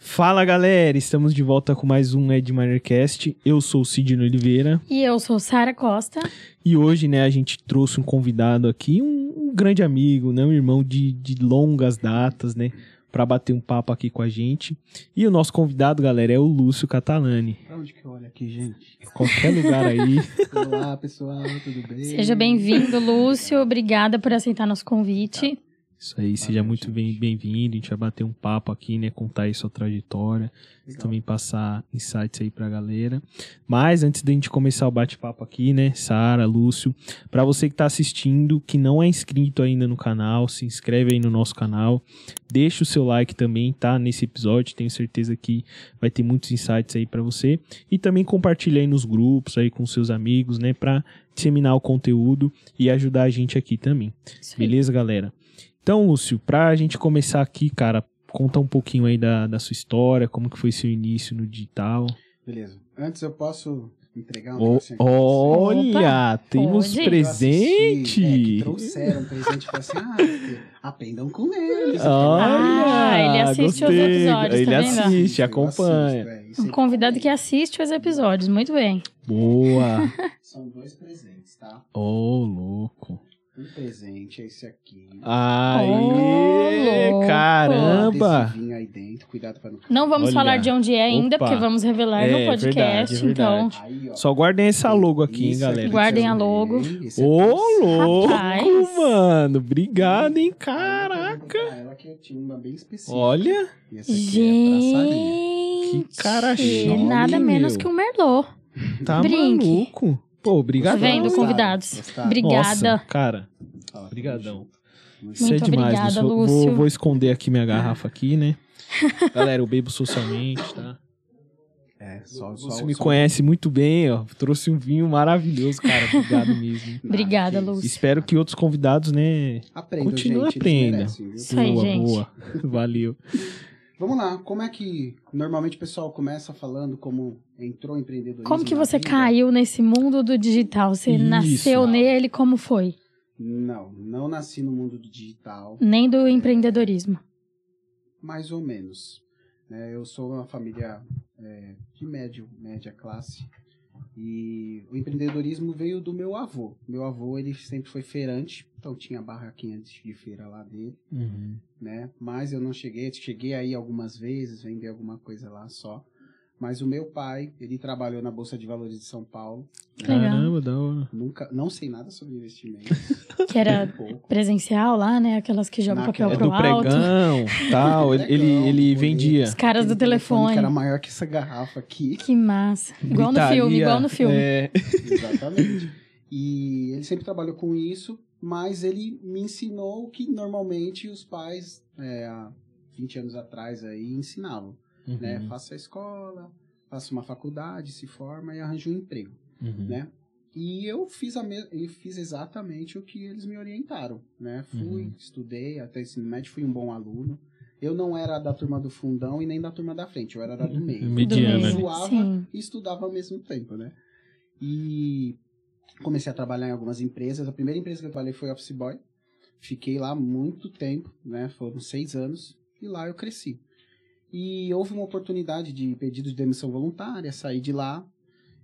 Fala galera, estamos de volta com mais um Ed Minercast. Eu sou o Sidney Oliveira E eu sou Sara Costa. e hoje, né, a gente trouxe um convidado aqui, um, um grande amigo, né, um irmão de, de longas datas, né, para bater um papo aqui com a gente. E o nosso convidado, galera, é o Lúcio Catalani. Pra onde que eu olho aqui, gente? Qualquer lugar aí. Olá, pessoal, tudo bem? Seja bem-vindo, Lúcio. Obrigada por aceitar nosso convite. Isso aí, seja Valeu, muito gente. bem- bem-vindo. A gente vai bater um papo aqui, né, contar aí sua trajetória. Legal. também passar insights aí pra galera. Mas antes da gente começar o bate-papo aqui, né, Sara, Lúcio, pra você que tá assistindo, que não é inscrito ainda no canal, se inscreve aí no nosso canal, deixa o seu like também, tá, nesse episódio, tenho certeza que vai ter muitos insights aí pra você e também compartilha aí nos grupos aí com seus amigos, né, pra disseminar o conteúdo e ajudar a gente aqui também. Aí. Beleza, galera? Então, Lúcio, pra gente começar aqui, cara, conta um pouquinho aí da, da sua história, como que foi seu início no digital. Beleza. Antes eu posso entregar um pra olha, temos pode. presente. É, que trouxeram um presente e falaram assim, ah, aprendam com eles. Olha, Ah, ele assiste os gostei. episódios, Ele tá assiste, acompanha. assisto, é, Um sempre convidado que comento. assiste os episódios. Muito bem. Boa. São dois presentes, tá? Ô, louco. Um presente é esse aqui. Aí, louco. caramba. Aí dentro, cuidado pra não... Não vamos Olha. falar de onde é ainda, Opa. porque vamos revelar É, no podcast. verdade, é então, verdade. Aí, ó. Só guardem essa logo aqui, hein, galera. Guardem a logo. esse aqui Ô, louco, Rapaz. mano. Obrigado, hein, caraca. pergunto pra Ela que eu tinha uma bem específica. Olha. E é gente, Que cara chique, nada menos meu. que um Merlot. Tá Brinque. maluco. Pô, obrigado. Vendo, convidados. Gostaram? Obrigada. Nossa, cara, Obrigadão. Muito isso é demais. obrigada, Lúcio. Vou- Lúcio. Vou, vou esconder aqui minha garrafa aqui, né? Galera, eu bebo socialmente, tá? É, só, só, Você me só- conhece muito bem, ó. Trouxe um vinho maravilhoso, cara. Obrigado mesmo. Obrigada, Lúcio. Espero que outros convidados, né? Aprenda, Continua, aprenda. Isso aí, boa, gente. boa. Valeu. Vamos lá, como é que normalmente o pessoal começa falando como entrou em empreendedorismo? Como que você vida? caiu nesse mundo do digital? Você Isso. nasceu nele, como foi? Não, não nasci no mundo do digital, Nem do empreendedorismo. mais ou menos. né? eu sou uma família é, de médio, média classe. E o empreendedorismo veio do meu avô. Meu avô, ele sempre foi feirante, então tinha barraquinha de feira lá dele. Uhum. né? Mas eu não cheguei, cheguei aí algumas vezes, vender alguma coisa lá só. Mas o meu pai, ele trabalhou na Bolsa de Valores de São Paulo. Caramba, da hora. Nunca, não sei nada sobre investimento. Que era pouco. presencial lá, né? Aquelas que jogam papel É pro do alto. pregão, tal. Ele, ele, ele vendia. Os caras do telefone. Que era maior que essa garrafa aqui. Que massa. Igual no Gritaria, filme, igual no filme. É. Exatamente. E ele sempre trabalhou com isso, mas ele me ensinou o que normalmente os pais, é, há 20 anos atrás, aí ensinavam. Né? Uhum, Faça a escola, faça uma faculdade, se forma e arranja um emprego. uhum. né? E eu fiz, a me... eu fiz exatamente o que eles me orientaram, né? Fui, Uhum. estudei, até ensino médio, fui um bom aluno. Eu não era da turma do fundão e nem da turma da frente, eu era da do meio. Mediana, meio, né? Zoava Sim. e estudava ao mesmo tempo, né? E comecei a trabalhar em algumas empresas. A primeira empresa que eu trabalhei foi Office Boy. Fiquei lá muito tempo, né? Foram seis anos. E lá eu cresci. E houve uma oportunidade de pedido de demissão voluntária, saí de lá.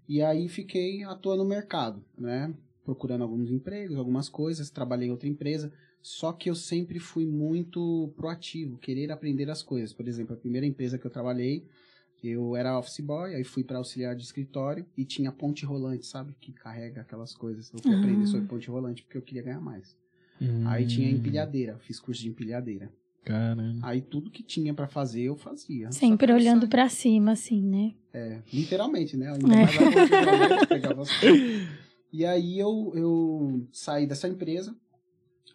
E aí fiquei atuando no mercado, né? Procurando alguns empregos, algumas coisas. Trabalhei em outra empresa. Só que eu sempre fui muito proativo, querer aprender as coisas. Por exemplo, a primeira empresa que eu trabalhei, eu era office boy, aí fui para auxiliar de escritório e tinha ponte rolante, sabe? Que carrega aquelas coisas. Eu fui Ah. aprender sobre ponte rolante porque eu queria ganhar mais. Aí tinha empilhadeira, fiz curso de empilhadeira. Caramba. Aí tudo que tinha para fazer eu fazia. Sempre olhando pra cima, assim, né? É, literalmente, né? Ainda É. mais pegava as coisas. E aí eu, eu saí dessa empresa,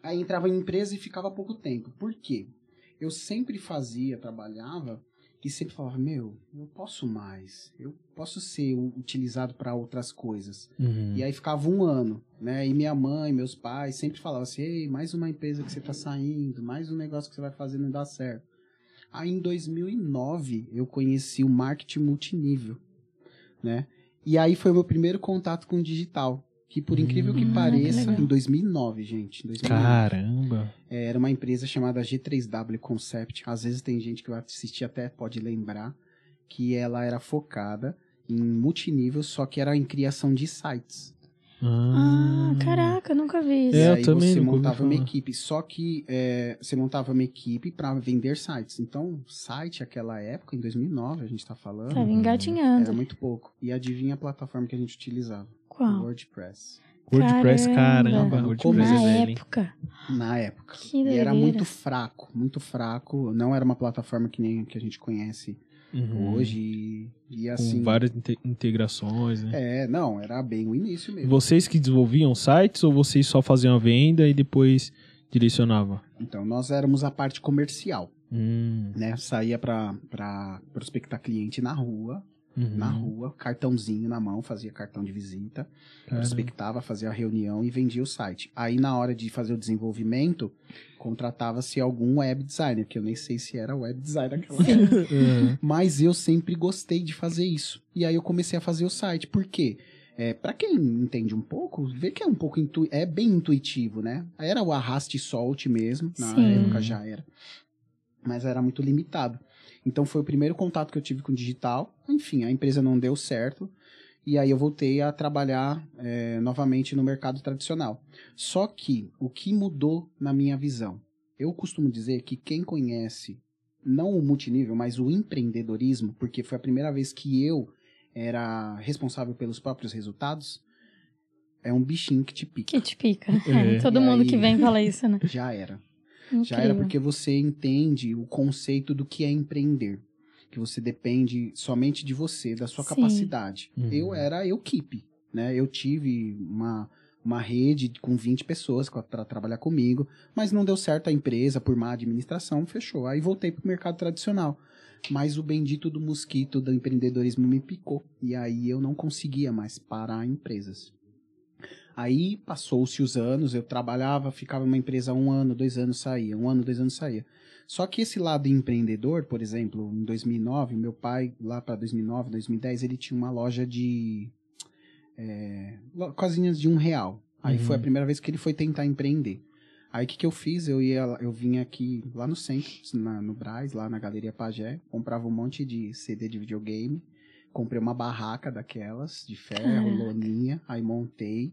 aí entrava em empresa e ficava pouco tempo. Por quê? Eu sempre fazia, trabalhava e sempre falava, meu, eu posso mais, eu posso ser utilizado para outras coisas. Uhum. E aí ficava um ano, né? E minha mãe, meus pais sempre falavam assim, ei, mais uma empresa que você tá saindo, mais um negócio que você vai fazer não dá certo. Aí em 2009 eu conheci o marketing multinível, né? E aí foi o meu primeiro contato com o digital. Que por incrível que Hum. Ah, que pareça, legal. em 2009, gente. em 2009. Caramba. É, Era uma empresa chamada G3W Concept. Às vezes tem gente que vai assistir até pode lembrar que ela era focada em multinível, só que era em criação de sites. Ah, caraca, nunca vi isso. É, e eu aí também você montava uma equipe, só que é, você montava uma equipe para vender sites. Então, site naquela época, em 2009, a gente tá falando, Tava era engatinhando. muito pouco. E adivinha a plataforma que a gente utilizava? Qual? WordPress. WordPress, Caramba. caramba. WordPress é Na hein? época. Na época. Que E era muito fraco, muito fraco. Não era uma plataforma que nem que a gente conhece Uhum. hoje. E, e Com assim. várias inte- integrações, né? É, não, era bem o início mesmo. Vocês que desenvolviam sites ou vocês só faziam a venda e depois direcionavam? Então, nós éramos a parte comercial, Hum, né? Saía pra prospectar cliente na rua, uhum. na rua, cartãozinho na mão, fazia cartão de visita, Caramba. prospectava, fazia a reunião e vendia o site. Aí, na hora de fazer o desenvolvimento, contratava-se algum web designer, que eu nem sei se era web designer naquela época. Uhum. Mas eu sempre gostei de fazer isso. E aí eu comecei a fazer o site. Por quê? É, para quem entende um pouco, vê que é um pouco intu é bem intuitivo, né? Era o arraste e solte mesmo, na Sim. época já era. Mas era muito limitado. Então foi o primeiro contato que eu tive com o digital. Enfim, a empresa não deu certo. E aí eu voltei a trabalhar é, novamente no mercado tradicional. Só que o que mudou na minha visão? Eu costumo dizer que quem conhece não o multinível, mas o empreendedorismo, porque foi a primeira vez que eu era responsável pelos próprios resultados, é um bichinho que te pica. Que te pica. É. É, todo E aí? mundo que vem fala isso, né? Já era. Incrível. Já era porque você entende o conceito do que é empreender. Que você depende somente de você, da sua Sim. capacidade. Uhum. Eu era equipe, né? Eu tive uma, uma rede com 20 pessoas para trabalhar comigo, mas não deu certo a empresa por má administração, fechou. Aí voltei pro mercado tradicional. Mas o bendito do mosquito do empreendedorismo me picou. E aí eu não conseguia mais parar empresas. Aí passou-se os anos, eu trabalhava, ficava numa empresa um ano, dois anos, saía, um ano, dois anos, saía. Só que esse lado empreendedor, por exemplo, em 2009, meu pai, lá para 2009, 2010, ele tinha uma loja de é, lo- coisinhas de um real. Aí Uhum. foi a primeira vez que ele foi tentar empreender. Aí o que, que eu fiz? Eu ia, eu vinha aqui lá no centro, na- no Braz, lá na Galeria Pagé, comprava um monte de CD de videogame, comprei uma barraca daquelas, de ferro, Caraca. loninha, aí montei,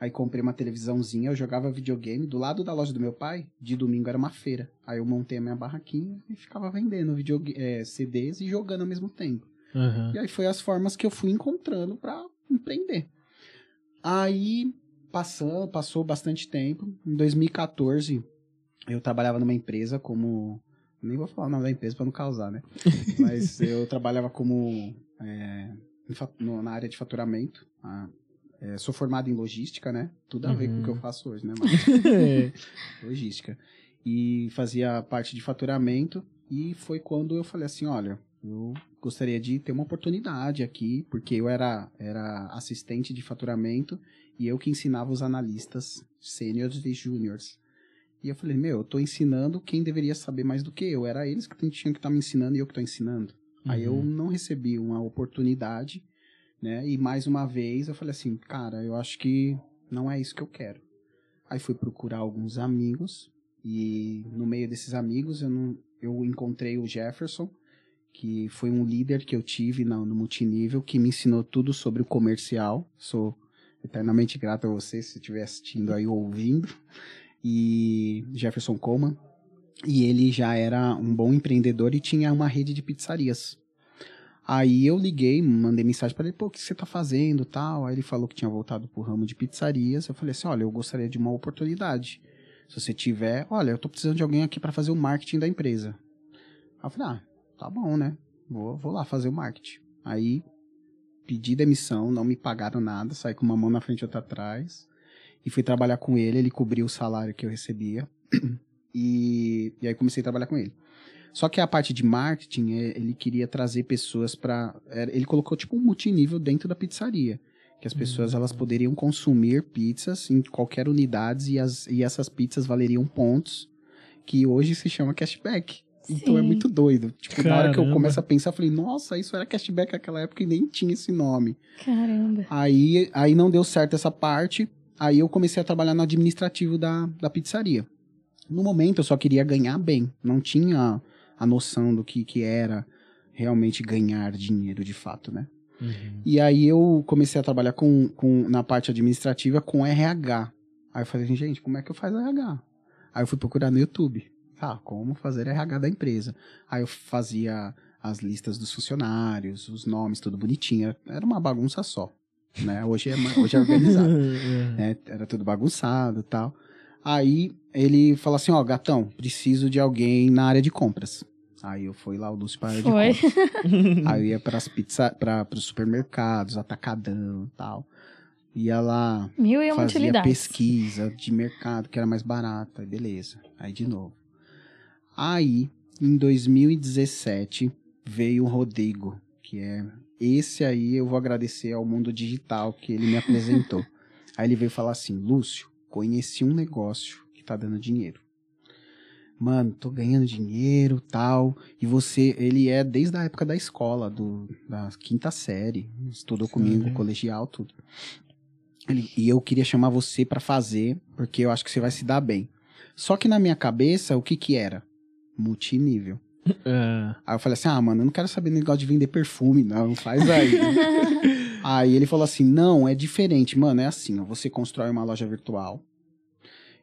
aí comprei uma televisãozinha, eu jogava videogame, do lado da loja do meu pai, de domingo era uma feira, aí eu montei a minha barraquinha e ficava vendendo videoga- eh, CDs e jogando ao mesmo tempo. Uhum. E aí foi as formas que eu fui encontrando pra empreender. Aí passou, passou bastante tempo. Em 2014, eu trabalhava numa empresa como nem vou falar o nome da empresa pra não causar, né? Mas eu trabalhava como é, na área de faturamento. É, sou formado em logística, né? Tudo a ver com o que eu Uhum. faço hoje, né, logística. E fazia parte de faturamento. E foi quando eu falei assim: olha, eu gostaria de ter uma oportunidade aqui, porque eu era, era assistente de faturamento e eu que ensinava os analistas sêniores e júniores. E eu falei: meu, eu tô ensinando quem deveria saber mais do que eu. Era eles que tinham que estar me ensinando e eu que tô ensinando. Aí eu Uhum. não recebi uma oportunidade, né? E mais uma vez eu falei assim, cara, eu acho que não é isso que eu quero. Aí fui procurar alguns amigos e no meio desses amigos eu não eu encontrei o Jefferson, que foi um líder que eu tive no, no multinível, que me ensinou tudo sobre o comercial. Sou eternamente grato a você se estiver assistindo aí ou ouvindo. E Jefferson Coleman. E ele já era um bom empreendedor e tinha uma rede de pizzarias. Aí eu liguei, mandei mensagem para ele, pô, o que você tá fazendo, tal. Aí ele falou que tinha voltado pro ramo de pizzarias. Eu falei assim, olha, eu gostaria de uma oportunidade. Se você tiver, olha, eu tô precisando de alguém aqui para fazer o marketing da empresa. Aí eu falei, ah, tá bom, né? Vou, vou lá fazer o marketing. Aí pedi demissão, não me pagaram nada, saí com uma mão na frente e outra atrás. E fui trabalhar com ele, ele cobriu o salário que eu recebia. E, e aí comecei a trabalhar com ele. Só que a parte de marketing, é, ele queria trazer pessoas para, ele colocou tipo um multinível dentro da pizzaria, que as pessoas elas poderiam consumir pizzas em qualquer unidade e, as, e essas pizzas valeriam pontos, que hoje se chama cashback. Então é Sim. muito doido. Tipo, na hora que eu Caramba. começo a pensar, eu falei, nossa, isso era cashback naquela época e nem tinha esse nome. Caramba. Aí, aí não deu certo essa parte. Aí eu comecei a trabalhar no administrativo da, da pizzaria. No momento eu só queria ganhar bem, não tinha a noção do que, que era realmente ganhar dinheiro de fato, né? Uhum. E aí eu comecei a trabalhar com, com, na parte administrativa com RH. Aí eu falei, gente, como é que eu faço RH? Aí eu fui procurar no YouTube. Ah, como fazer RH da empresa. Aí eu fazia as listas dos funcionários, os nomes, tudo bonitinho. Era uma bagunça só. Né? Hoje, é, hoje é organizado. né? Era tudo bagunçado e tal. Aí ele falou assim, ó, gatão, preciso de alguém na área de compras. Aí eu fui lá, o Lúcio para a área de Foi. compras. Aí eu ia pras pizza, para os supermercados, atacadão e tal. Ia lá, Mil e uma fazia utilidades. pesquisa de mercado que era mais barato, aí beleza. Aí de novo. Aí, em 2017, veio o Rodrigo, que é esse aí eu vou agradecer ao mundo digital que ele me apresentou. aí ele veio falar assim: "Lúcio, conheci um negócio tá dando dinheiro. Mano, tô ganhando dinheiro, tal, e você, ele é desde a época da escola, do, da quinta série, estudou comigo, Caramba. colegial, tudo. Ele- e eu queria chamar você pra fazer, porque eu acho que você vai se dar bem. Só que na minha cabeça, o que que era? Multinível. Ah, Aí eu falei assim, ah, mano, eu não quero saber negócio de vender perfume, não, faz aí. aí ele falou assim, não, é diferente, mano, é assim, ó, você constrói uma loja virtual,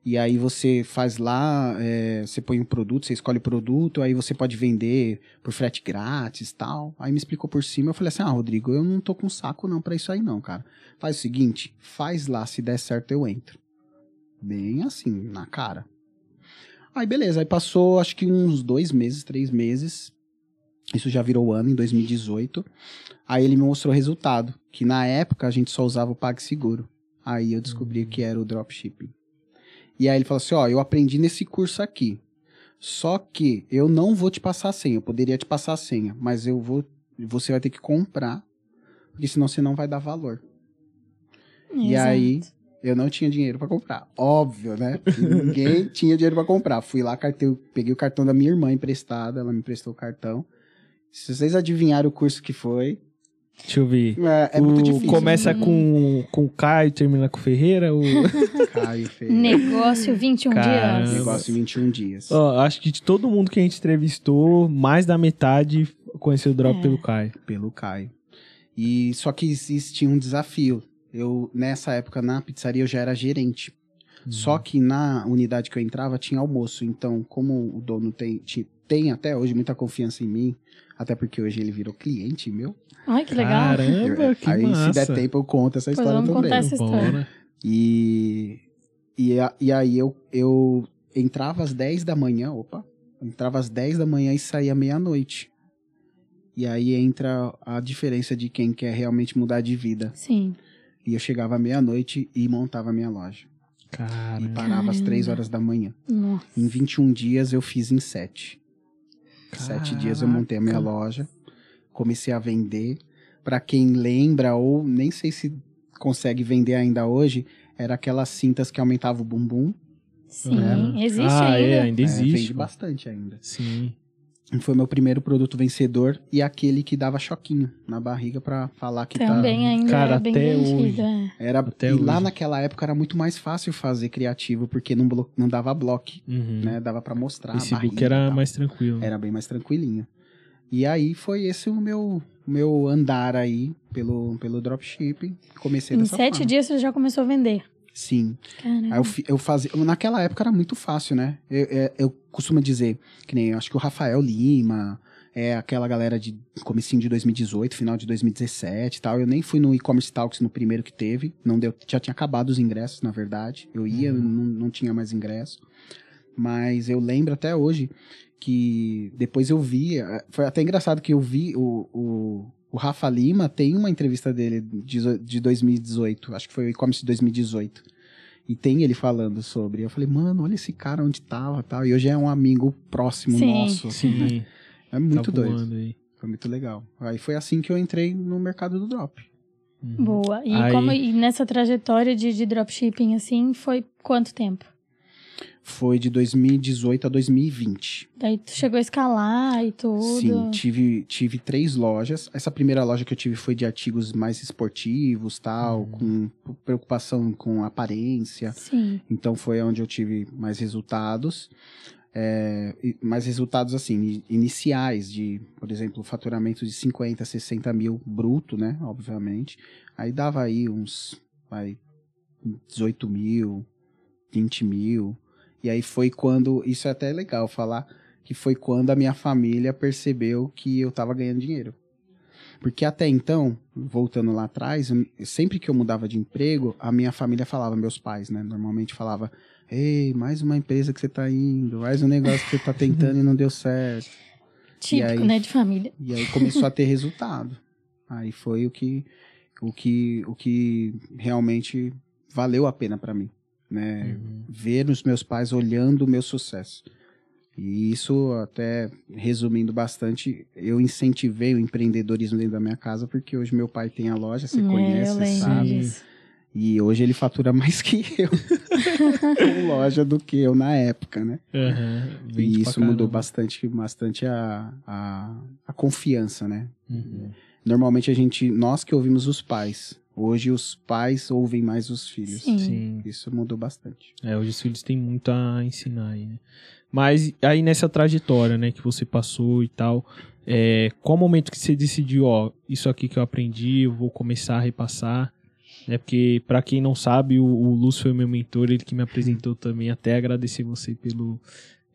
e aí você faz lá, é, você põe um produto, você escolhe o produto, aí você pode vender por frete grátis tal. Aí me explicou por cima, eu falei assim, ah, Rodrigo, eu não tô com saco não pra isso aí não, cara. Faz o seguinte, faz lá, se der certo eu entro. Bem assim, na cara. Aí beleza, aí passou acho que uns dois meses, três meses. Isso já virou ano, em 2018. Aí ele me mostrou o resultado, que na época a gente só usava o PagSeguro. Aí eu descobri que era o dropshipping. E aí ele falou assim, ó, eu aprendi nesse curso aqui. Só que eu não vou te passar a senha, eu poderia te passar a senha, mas eu vou, você vai ter que comprar, porque senão você não vai dar valor. E Exato. aí, eu não tinha dinheiro pra comprar. Óbvio, né? Ninguém tinha dinheiro pra comprar. Fui lá, cartei, peguei o cartão da minha irmã emprestado, ela me emprestou o cartão. Se vocês adivinharem o curso que foi, deixa eu ver. é, é O- muito difícil. Começa com, com Caio e termina com Ferreira. O... Caio Feio. Negócio 21 Caramba. dias. Negócio 21 dias. Ó, acho que de todo mundo que a gente entrevistou, mais da metade conheceu o Drop É. pelo Caio. Pelo Caio. E só que existia um desafio. Eu, nessa época, na pizzaria, eu já era gerente. Só que na unidade que eu entrava tinha almoço. Então, como o dono tem, ti- tem até hoje muita confiança em mim, até porque hoje ele virou cliente meu. Ai, que legal. Caramba, eu- que aí, massa. se der tempo, eu conto essa Pois história vamos também. contar essa história. Bora. E, e, a- e aí eu, eu entrava às 10 da manhã, opa, entrava às 10 da manhã e saía meia-noite. E aí entra a diferença de quem quer realmente mudar de vida. Sim. E eu chegava à meia-noite e montava a minha loja. E Caramba. parava às 3 horas da manhã. Nossa. Em 21 dias eu fiz em 7. Sete dias eu montei a minha Caraca. loja, comecei a vender. Pra quem lembra, ou nem sei se consegue vender ainda hoje, era aquelas cintas que aumentavam o bumbum. Sim. É. Existe ah, ainda. É, ainda É, existe. vende pô. bastante ainda. Sim. Foi meu primeiro produto vencedor e aquele que dava choquinho na barriga pra falar que Também ainda Cara, é bem até vendido. é. tá. Era, Até e lá hoje. naquela época era muito mais fácil fazer criativo, porque não, blo- não dava bloco, Uhum. né? Dava pra mostrar. a Facebook barriga e era mais tranquilo. Era bem mais tranquilinho. E aí foi esse o meu, meu andar aí pelo, pelo dropshipping. Comecei Em dessa sete forma. dias você já começou a vender. Sim. Caramba. Aí eu, eu fazia. Naquela época era muito fácil, né? Eu, eu, eu costumo dizer, que nem eu acho que o Rafael Lima, é aquela galera de comecinho de 2018, final de 2017 e tal. Eu nem fui no e-commerce talks no primeiro que teve. Não deu, já tinha acabado os ingressos, na verdade. Eu ia, Uhum. não, não tinha mais ingresso. Mas eu lembro até hoje que depois eu vi. eh, Foi até engraçado que eu vi o, o, o Rafa Lima tem uma entrevista dele de, de 2018. Acho que foi o e-commerce de 2018. E tem ele falando sobre. Eu falei, mano, olha esse cara onde tava tal. E hoje é um amigo próximo Sim. nosso. assim, né? Sim. É muito tá doido. aí. Foi muito legal. Aí foi assim que eu entrei no mercado do drop. Uhum. Boa. E, Aí- como, e nessa trajetória de, de dropshipping, assim, foi quanto tempo? Foi de 2018 a 2020. Daí tu chegou a escalar e tudo. Sim, tive, tive três lojas. Essa primeira loja que eu tive foi de artigos mais esportivos, tal, com preocupação com aparência. Sim. Então foi onde eu tive mais resultados. É, mais resultados assim, iniciais de, por exemplo, faturamento de 50, 60 mil bruto, né? Obviamente. Aí dava aí uns vai, 18 mil, 20 mil. E aí foi quando. Isso é até legal falar. Que foi quando a minha família percebeu que eu tava ganhando dinheiro. Porque até então, voltando lá atrás, sempre que eu mudava de emprego, a minha família falava, meus pais, né? Normalmente falava, ei, mais uma empresa que você tá indo, mais um negócio que você tá tentando e não deu certo. Típico, aí? né, de família. E aí começou a ter resultado. Aí foi o que o que o que realmente valeu a pena pra mim, né? Uhum. Ver os meus pais olhando o meu sucesso. E isso até resumindo bastante, eu incentivei o empreendedorismo dentro da minha casa porque hoje meu pai tem a loja, você é, conhece, você sabe. disso. E hoje ele fatura mais que eu com loja do que eu na época, né? Vende E isso mudou bastante, bastante a, a, a confiança, né? Uhum. Normalmente a gente, nós que ouvimos os pais. Hoje os pais ouvem mais os filhos. Sim. Sim. Isso mudou bastante. É, hoje os filhos têm muito a ensinar aí, né? Mas aí nessa trajetória, né, que você passou e tal, é, qual momento que você decidiu, ó, isso aqui que eu aprendi, eu vou começar a repassar, né? Porque pra quem não sabe, o, o Lúcio foi meu mentor, ele que me apresentou também, até agradecer você pelo,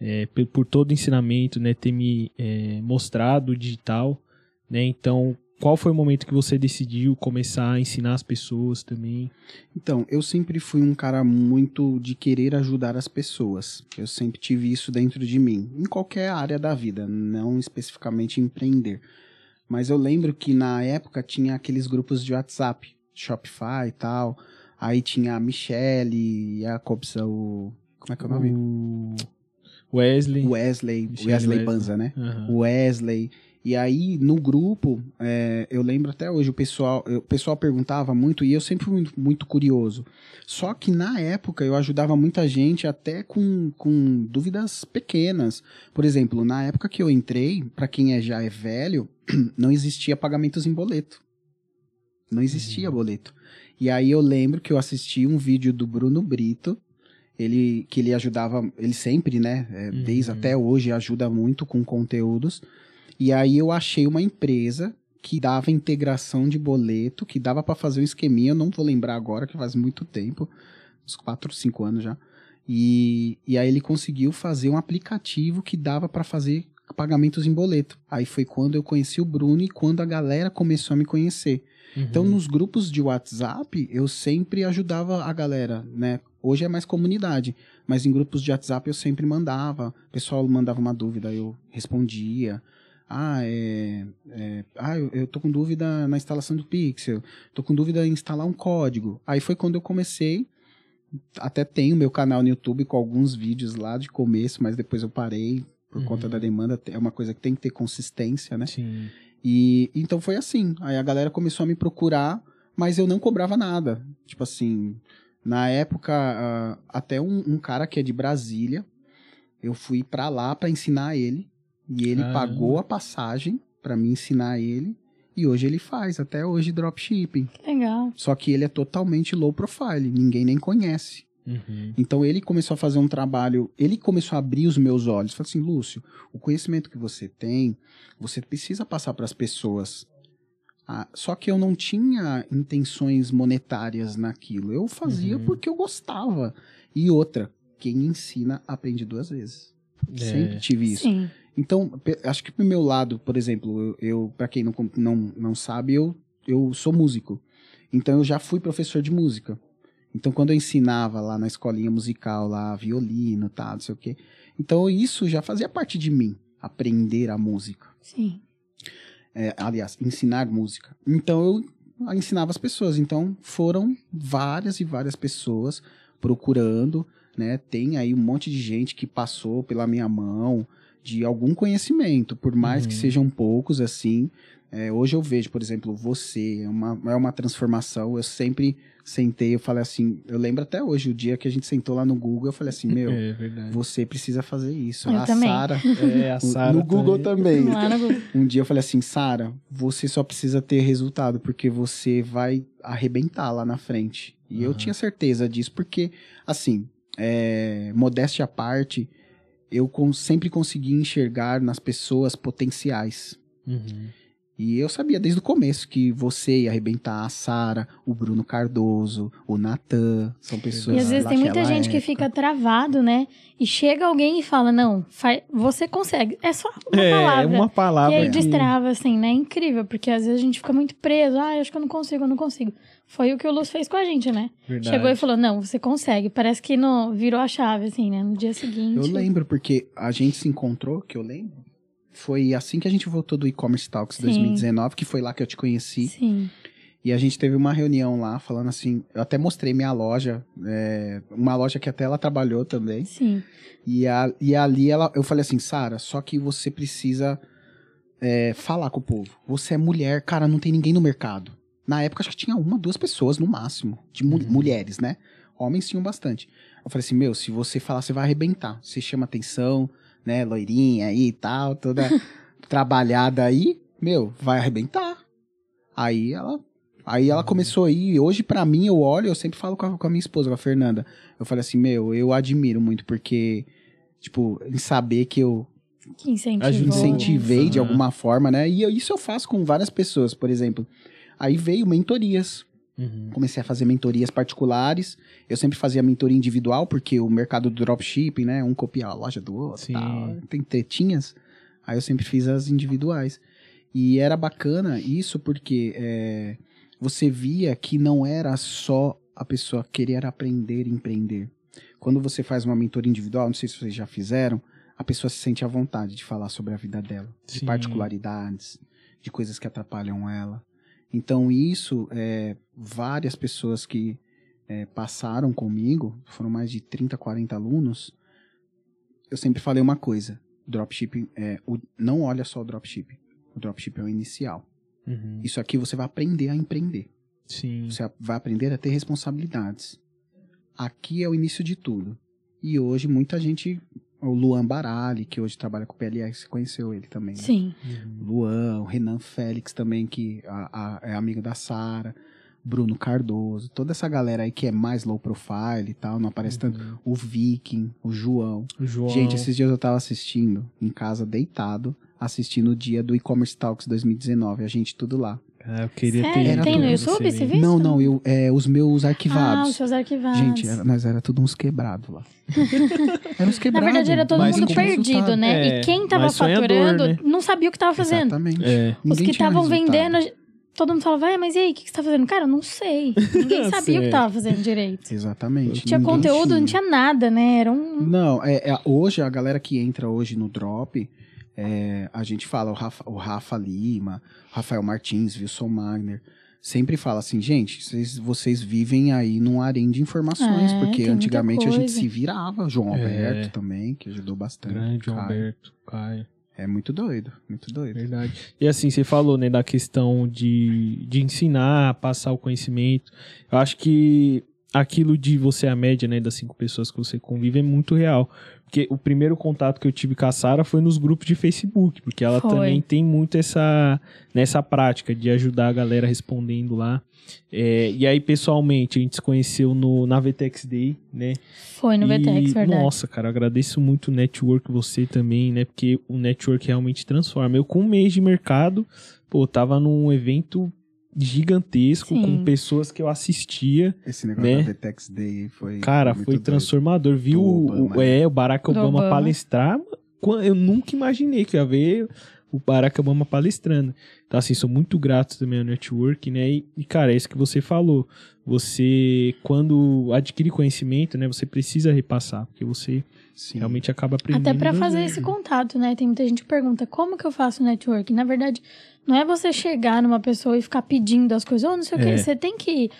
é, pe- por todo o ensinamento, né, ter me é, mostrado o digital, né? Então, qual foi o momento que você decidiu começar a ensinar as pessoas também? Então, eu sempre fui um cara muito de querer ajudar as pessoas. Eu sempre tive isso dentro de mim, em qualquer área da vida, não especificamente empreender. Mas eu lembro que na época tinha aqueles grupos de WhatsApp, Shopify e tal. Aí tinha a Michelle, Jacobs, o. Como é que é o nome? O Wesley. Wesley, Michelle Wesley. Banza, né? Aham. Wesley. E aí, no grupo, é, eu lembro até hoje, o pessoal, eu- o pessoal perguntava muito e eu sempre fui muito, muito curioso. Só que na época eu ajudava muita gente até com, com dúvidas pequenas. Por exemplo, na época que eu entrei, para quem é, já é velho, não existia pagamentos em boleto. Não existia boleto. E aí eu lembro que eu assisti um vídeo do Bruno Brito, ele que ele ajudava, ele sempre, né, é, desde Uhum. até hoje ajuda muito com conteúdos. E aí eu achei uma empresa que dava integração de boleto, que dava para fazer um esqueminha, eu não vou lembrar agora, que faz muito tempo, uns 4, 5 anos já. E, e aí ele conseguiu fazer um aplicativo que dava para fazer pagamentos em boleto. Aí foi quando eu conheci o Bruno e quando a galera começou a me conhecer. Então, Uhum. nos grupos de WhatsApp, eu sempre ajudava a galera, né? Hoje é mais comunidade, mas em grupos de WhatsApp eu sempre mandava. O pessoal mandava uma dúvida, eu respondia. Ah, é, é- ah eu, eu tô com dúvida na instalação do Pixel. Tô com dúvida em instalar um código. Aí foi quando eu comecei. Até tenho meu canal no YouTube com alguns vídeos lá de começo, mas depois eu parei por Uhum. conta da demanda. É uma coisa que tem que ter consistência, né? Sim. E então foi assim. Aí a galera começou a me procurar, mas eu não cobrava nada. Tipo assim, na época, ah, até um, um cara que é de Brasília, eu fui pra lá pra ensinar ele. E ele Caramba. pagou a passagem pra me ensinar ele. E hoje ele faz, até hoje, dropshipping. Legal. Só que ele é totalmente low profile, ninguém nem conhece. Uhum. Então ele começou a fazer um trabalho, ele começou a abrir os meus olhos. Falei assim, Lúcio, o conhecimento que você tem, você precisa passar para as pessoas. Ah, só que eu não tinha intenções monetárias naquilo. Eu fazia Uhum. porque eu gostava. E outra, quem ensina aprende duas vezes. É. Sempre tive isso. Sim. Então, acho que pro meu lado, por exemplo, eu, eu para quem não, não, não sabe, eu, eu sou músico. Então eu já fui professor de música. Então quando eu ensinava lá na escolinha musical, lá, violino, tá, não sei o quê. Então isso já fazia parte de mim, aprender a música. Sim. É, aliás, ensinar música. Então eu ensinava as pessoas. Então foram várias e várias pessoas procurando, né? Tem aí um monte de gente que passou pela minha mão, de algum conhecimento, por mais Uhum. que sejam poucos assim. É, hoje eu vejo, por exemplo, você, é uma, é uma transformação. Eu sempre sentei, eu falei assim, eu lembro até hoje, o dia que a gente sentou lá no Google, eu falei assim, meu, É você precisa fazer isso. Eu a também. Sara, É, a Sara no Google também. Lá no Google. Um dia eu falei assim, Sara, você só precisa ter resultado, porque você vai arrebentar lá na frente. E eu Aham. tinha certeza disso, porque, assim, é, modéstia à parte, eu sempre consegui enxergar nas pessoas potenciais. Uhum. E eu sabia desde o começo que você ia arrebentar a Sara, o Bruno Cardoso, o Natan, são pessoas E às vezes tem muita gente que época. fica travado, né? E chega alguém e fala, não, fa- você consegue. É só uma é, palavra. uma E palavra. aí que- destrava, assim, né? É incrível, porque às vezes a gente fica muito preso. Ah, eu acho que eu não consigo, eu não consigo. Foi o que o Luz fez com a gente, né? Verdade. Chegou e falou, não, você consegue. Parece que no, virou a chave, assim, né? No dia seguinte. Eu lembro, porque a gente se encontrou, que eu lembro. Foi assim que a gente voltou do e-commerce Talks Sim. 2019, que foi lá que eu te conheci. Sim. E a gente teve uma reunião lá, falando assim. Eu até mostrei minha loja, é, uma loja que até ela trabalhou também. Sim. E, a- e ali ela, eu falei assim, Sara, só que você precisa é, falar com o povo. Você é mulher, cara, não tem ninguém no mercado. Na época acho que tinha uma, duas pessoas no máximo, de mu- Uhum. mulheres, né? Homens tinham bastante. Eu falei assim, meu, se você falar, você vai arrebentar. Você chama atenção, né, loirinha aí e tal, toda trabalhada aí, meu, vai arrebentar. Aí ela, aí ela começou aí, e hoje pra mim eu olho, eu sempre falo com a, com a minha esposa, com a Fernanda. Eu falei assim, meu, eu admiro muito porque tipo, em saber que eu Que incentivei de Aham. alguma forma, né? E eu- isso eu faço com várias pessoas, por exemplo. Aí veio mentorias. Uhum. Comecei a fazer mentorias particulares. Eu sempre fazia mentoria individual, porque o mercado do dropshipping, né? Um copia a loja do outro, tal, tem tetinhas. Aí eu sempre fiz as individuais. E era bacana isso porque é, você via que não era só a pessoa querer aprender e empreender. Quando você faz uma mentoria individual, não sei se vocês já fizeram, a pessoa se sente à vontade de falar sobre a vida dela, de Sim. particularidades, de coisas que atrapalham ela. Então, isso, é, várias pessoas que é, passaram comigo, foram mais de 30, 40 alunos, eu sempre falei uma coisa: dropshipping, é, o, não olha só o dropshipping. O dropshipping é o inicial. Uhum. Isso aqui você vai aprender a empreender. Sim. Você vai aprender a ter responsabilidades. Aqui é o início de tudo. E hoje muita gente, o Luan Barali, que hoje trabalha com o PLR, você conheceu ele também, né? Sim. Uhum. Luan, o Renan Félix também, que a- a- é amigo da Sara, Bruno Cardoso, toda essa galera aí que é mais low profile e tal, não aparece tanto. Uhum. O Viking, o João. O João. Gente, esses dias eu tava assistindo, em casa, deitado, assistindo o dia do e-commerce Talks 2019, a gente tudo lá. Ah, eu queria Sério? ter. Era Tem no. YouTube? Você viu? Não, não, eu, é, os meus Ah, arquivados. os seus arquivados. Gente, era- nós era tudo uns quebrados lá. era uns Na quebrados. verdade, era todo Mas mundo perdido, né? É, e quem tava mas faturando né? não sabia o que tava fazendo. Exatamente. É. Os Ninguém que tinha estavam vendendo, todo mundo falava, "Ah, mas e aí, o que, que você tá fazendo? Cara, eu não sei. Ninguém sabia o que tava fazendo direito. Exatamente. Tinha ninguém conteúdo, não tinha nada, né? Era um. Não, é, é- hoje a galera que entra hoje no Drop, é, a gente fala, o Rafa, o Rafa Lima, Rafael Martins, Wilson Magner, sempre fala assim, gente, vocês, vocês vivem aí num harém de informações, É, porque antigamente a gente se virava, João É. Alberto também, que ajudou bastante. Grande João Caio. Alberto, Caio. É muito doido, muito doido. Verdade. E assim, você falou, né, da questão de, de ensinar, passar o conhecimento. Eu acho que aquilo de você a média, né, das cinco pessoas que você convive é muito real. Porque o primeiro contato que eu tive com a Sara foi nos grupos de Facebook, porque ela Foi. também tem muito essa nessa prática de ajudar a galera respondendo lá. É, e aí, pessoalmente, a gente se conheceu no, na VTEX Day, né? Foi no E, VTEX, verdade. Nossa, cara, agradeço muito o network, você também, né? Porque o network realmente transforma. Eu, com um mês de mercado, pô, tava num evento gigantesco, Sim. com pessoas que eu assistia. Esse negócio Né? da Vetex Day foi Cara, foi doido. transformador. Viu o, Obama, o- é, o Barack Obama, Obama. palestrar. Eu nunca imaginei que ia ver o Barack Obama palestrando. Então, assim, sou muito grato também ao network, né? E, e, cara, é isso que você falou. Você, quando adquire conhecimento, né? Você precisa repassar, porque você Sim. realmente acaba aprendendo. Até pra das fazer esse contato, né? Tem muita gente que pergunta, como que eu faço network? Na verdade, não é você chegar numa pessoa e ficar pedindo as coisas, ou não sei o É. que. Você tem que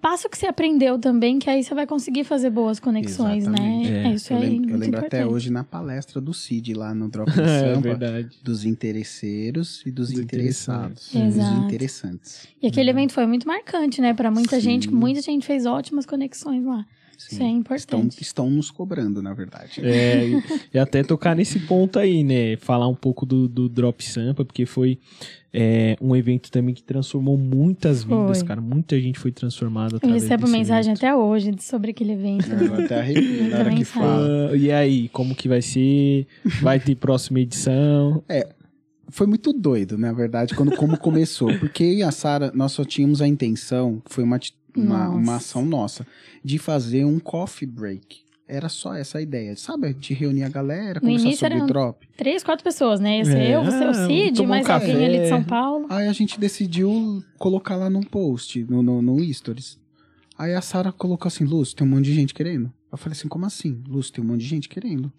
passa o que você aprendeu também, que aí você vai conseguir fazer boas conexões, Exatamente. né? É. É, isso Eu aí. lembro, eu lembro até hoje na palestra do Cid lá no Drop de É Sampa, verdade. dos interesseiros e dos Dos interessados. interessados. Dos Exato. interessantes. E aquele evento foi muito marcante, né? Pra muita Sim. gente, muita gente fez ótimas conexões lá. Isso é Estão, importante. estão nos cobrando, na verdade. É, e, e até tocar nesse ponto aí, né? Falar um pouco do, do Drop Sampa, porque foi é, um evento também que transformou muitas vidas, Foi. cara. Muita gente foi transformada Eu através recebo desse mensagem evento. até hoje sobre aquele evento. Eu até arrepio na hora que fala. Ah, e aí, como que vai ser? Vai ter próxima edição? Foi muito doido, na verdade, quando como começou. Porque eu e a Sara, nós só tínhamos a intenção, foi uma, uma, uma ação nossa, de fazer um coffee break. Era só essa a ideia, sabe? De reunir a galera, No conversar início sobre era um- drop. Três, quatro pessoas, né? Ia ser É, eu, você, o Cid, tomar um mais alguém ali de São Paulo. Aí a gente decidiu colocar lá num post, no, no, no Stories. Aí a Sara colocou assim, Lúcio, tem um monte de gente querendo. Eu falei assim, como assim? Lúcio, tem um monte de gente querendo.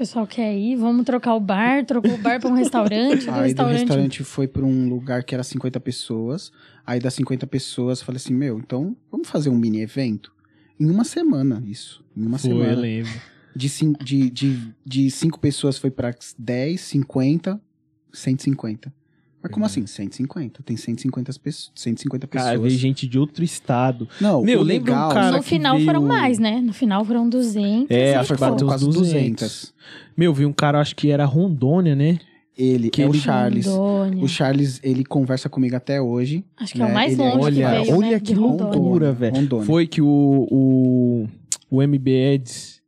O pessoal quer ir, vamos trocar o bar, trocou o bar pra um restaurante, Aí do restaurante. restaurante foi pra um lugar que era 50 pessoas. Aí das 50 pessoas, eu falei assim, meu, então vamos fazer um mini evento? Em uma semana, isso. Em uma Foi, eu semana. lembro. De, de, de, de cinco pessoas foi pra 10, 50, 150. Mas como Verdade. assim? 150. Tem 150 pessoas. 150 pessoas. Cara, veio gente de outro estado. Não, Meu, lembra um legal... cara no final veio- foram mais, né? No final foram 200. É, acho que bateu uns quase 200. 200. Meu, vi um cara, acho que era Rondônia, né? Ele, Que é o Charles. Rondônia. O Charles, ele conversa comigo até hoje. Acho que é o né? mais Ele é- longe olha, que veio, olha né? que loucura, velho. Rondônia. Foi que o, o, o MB Eds,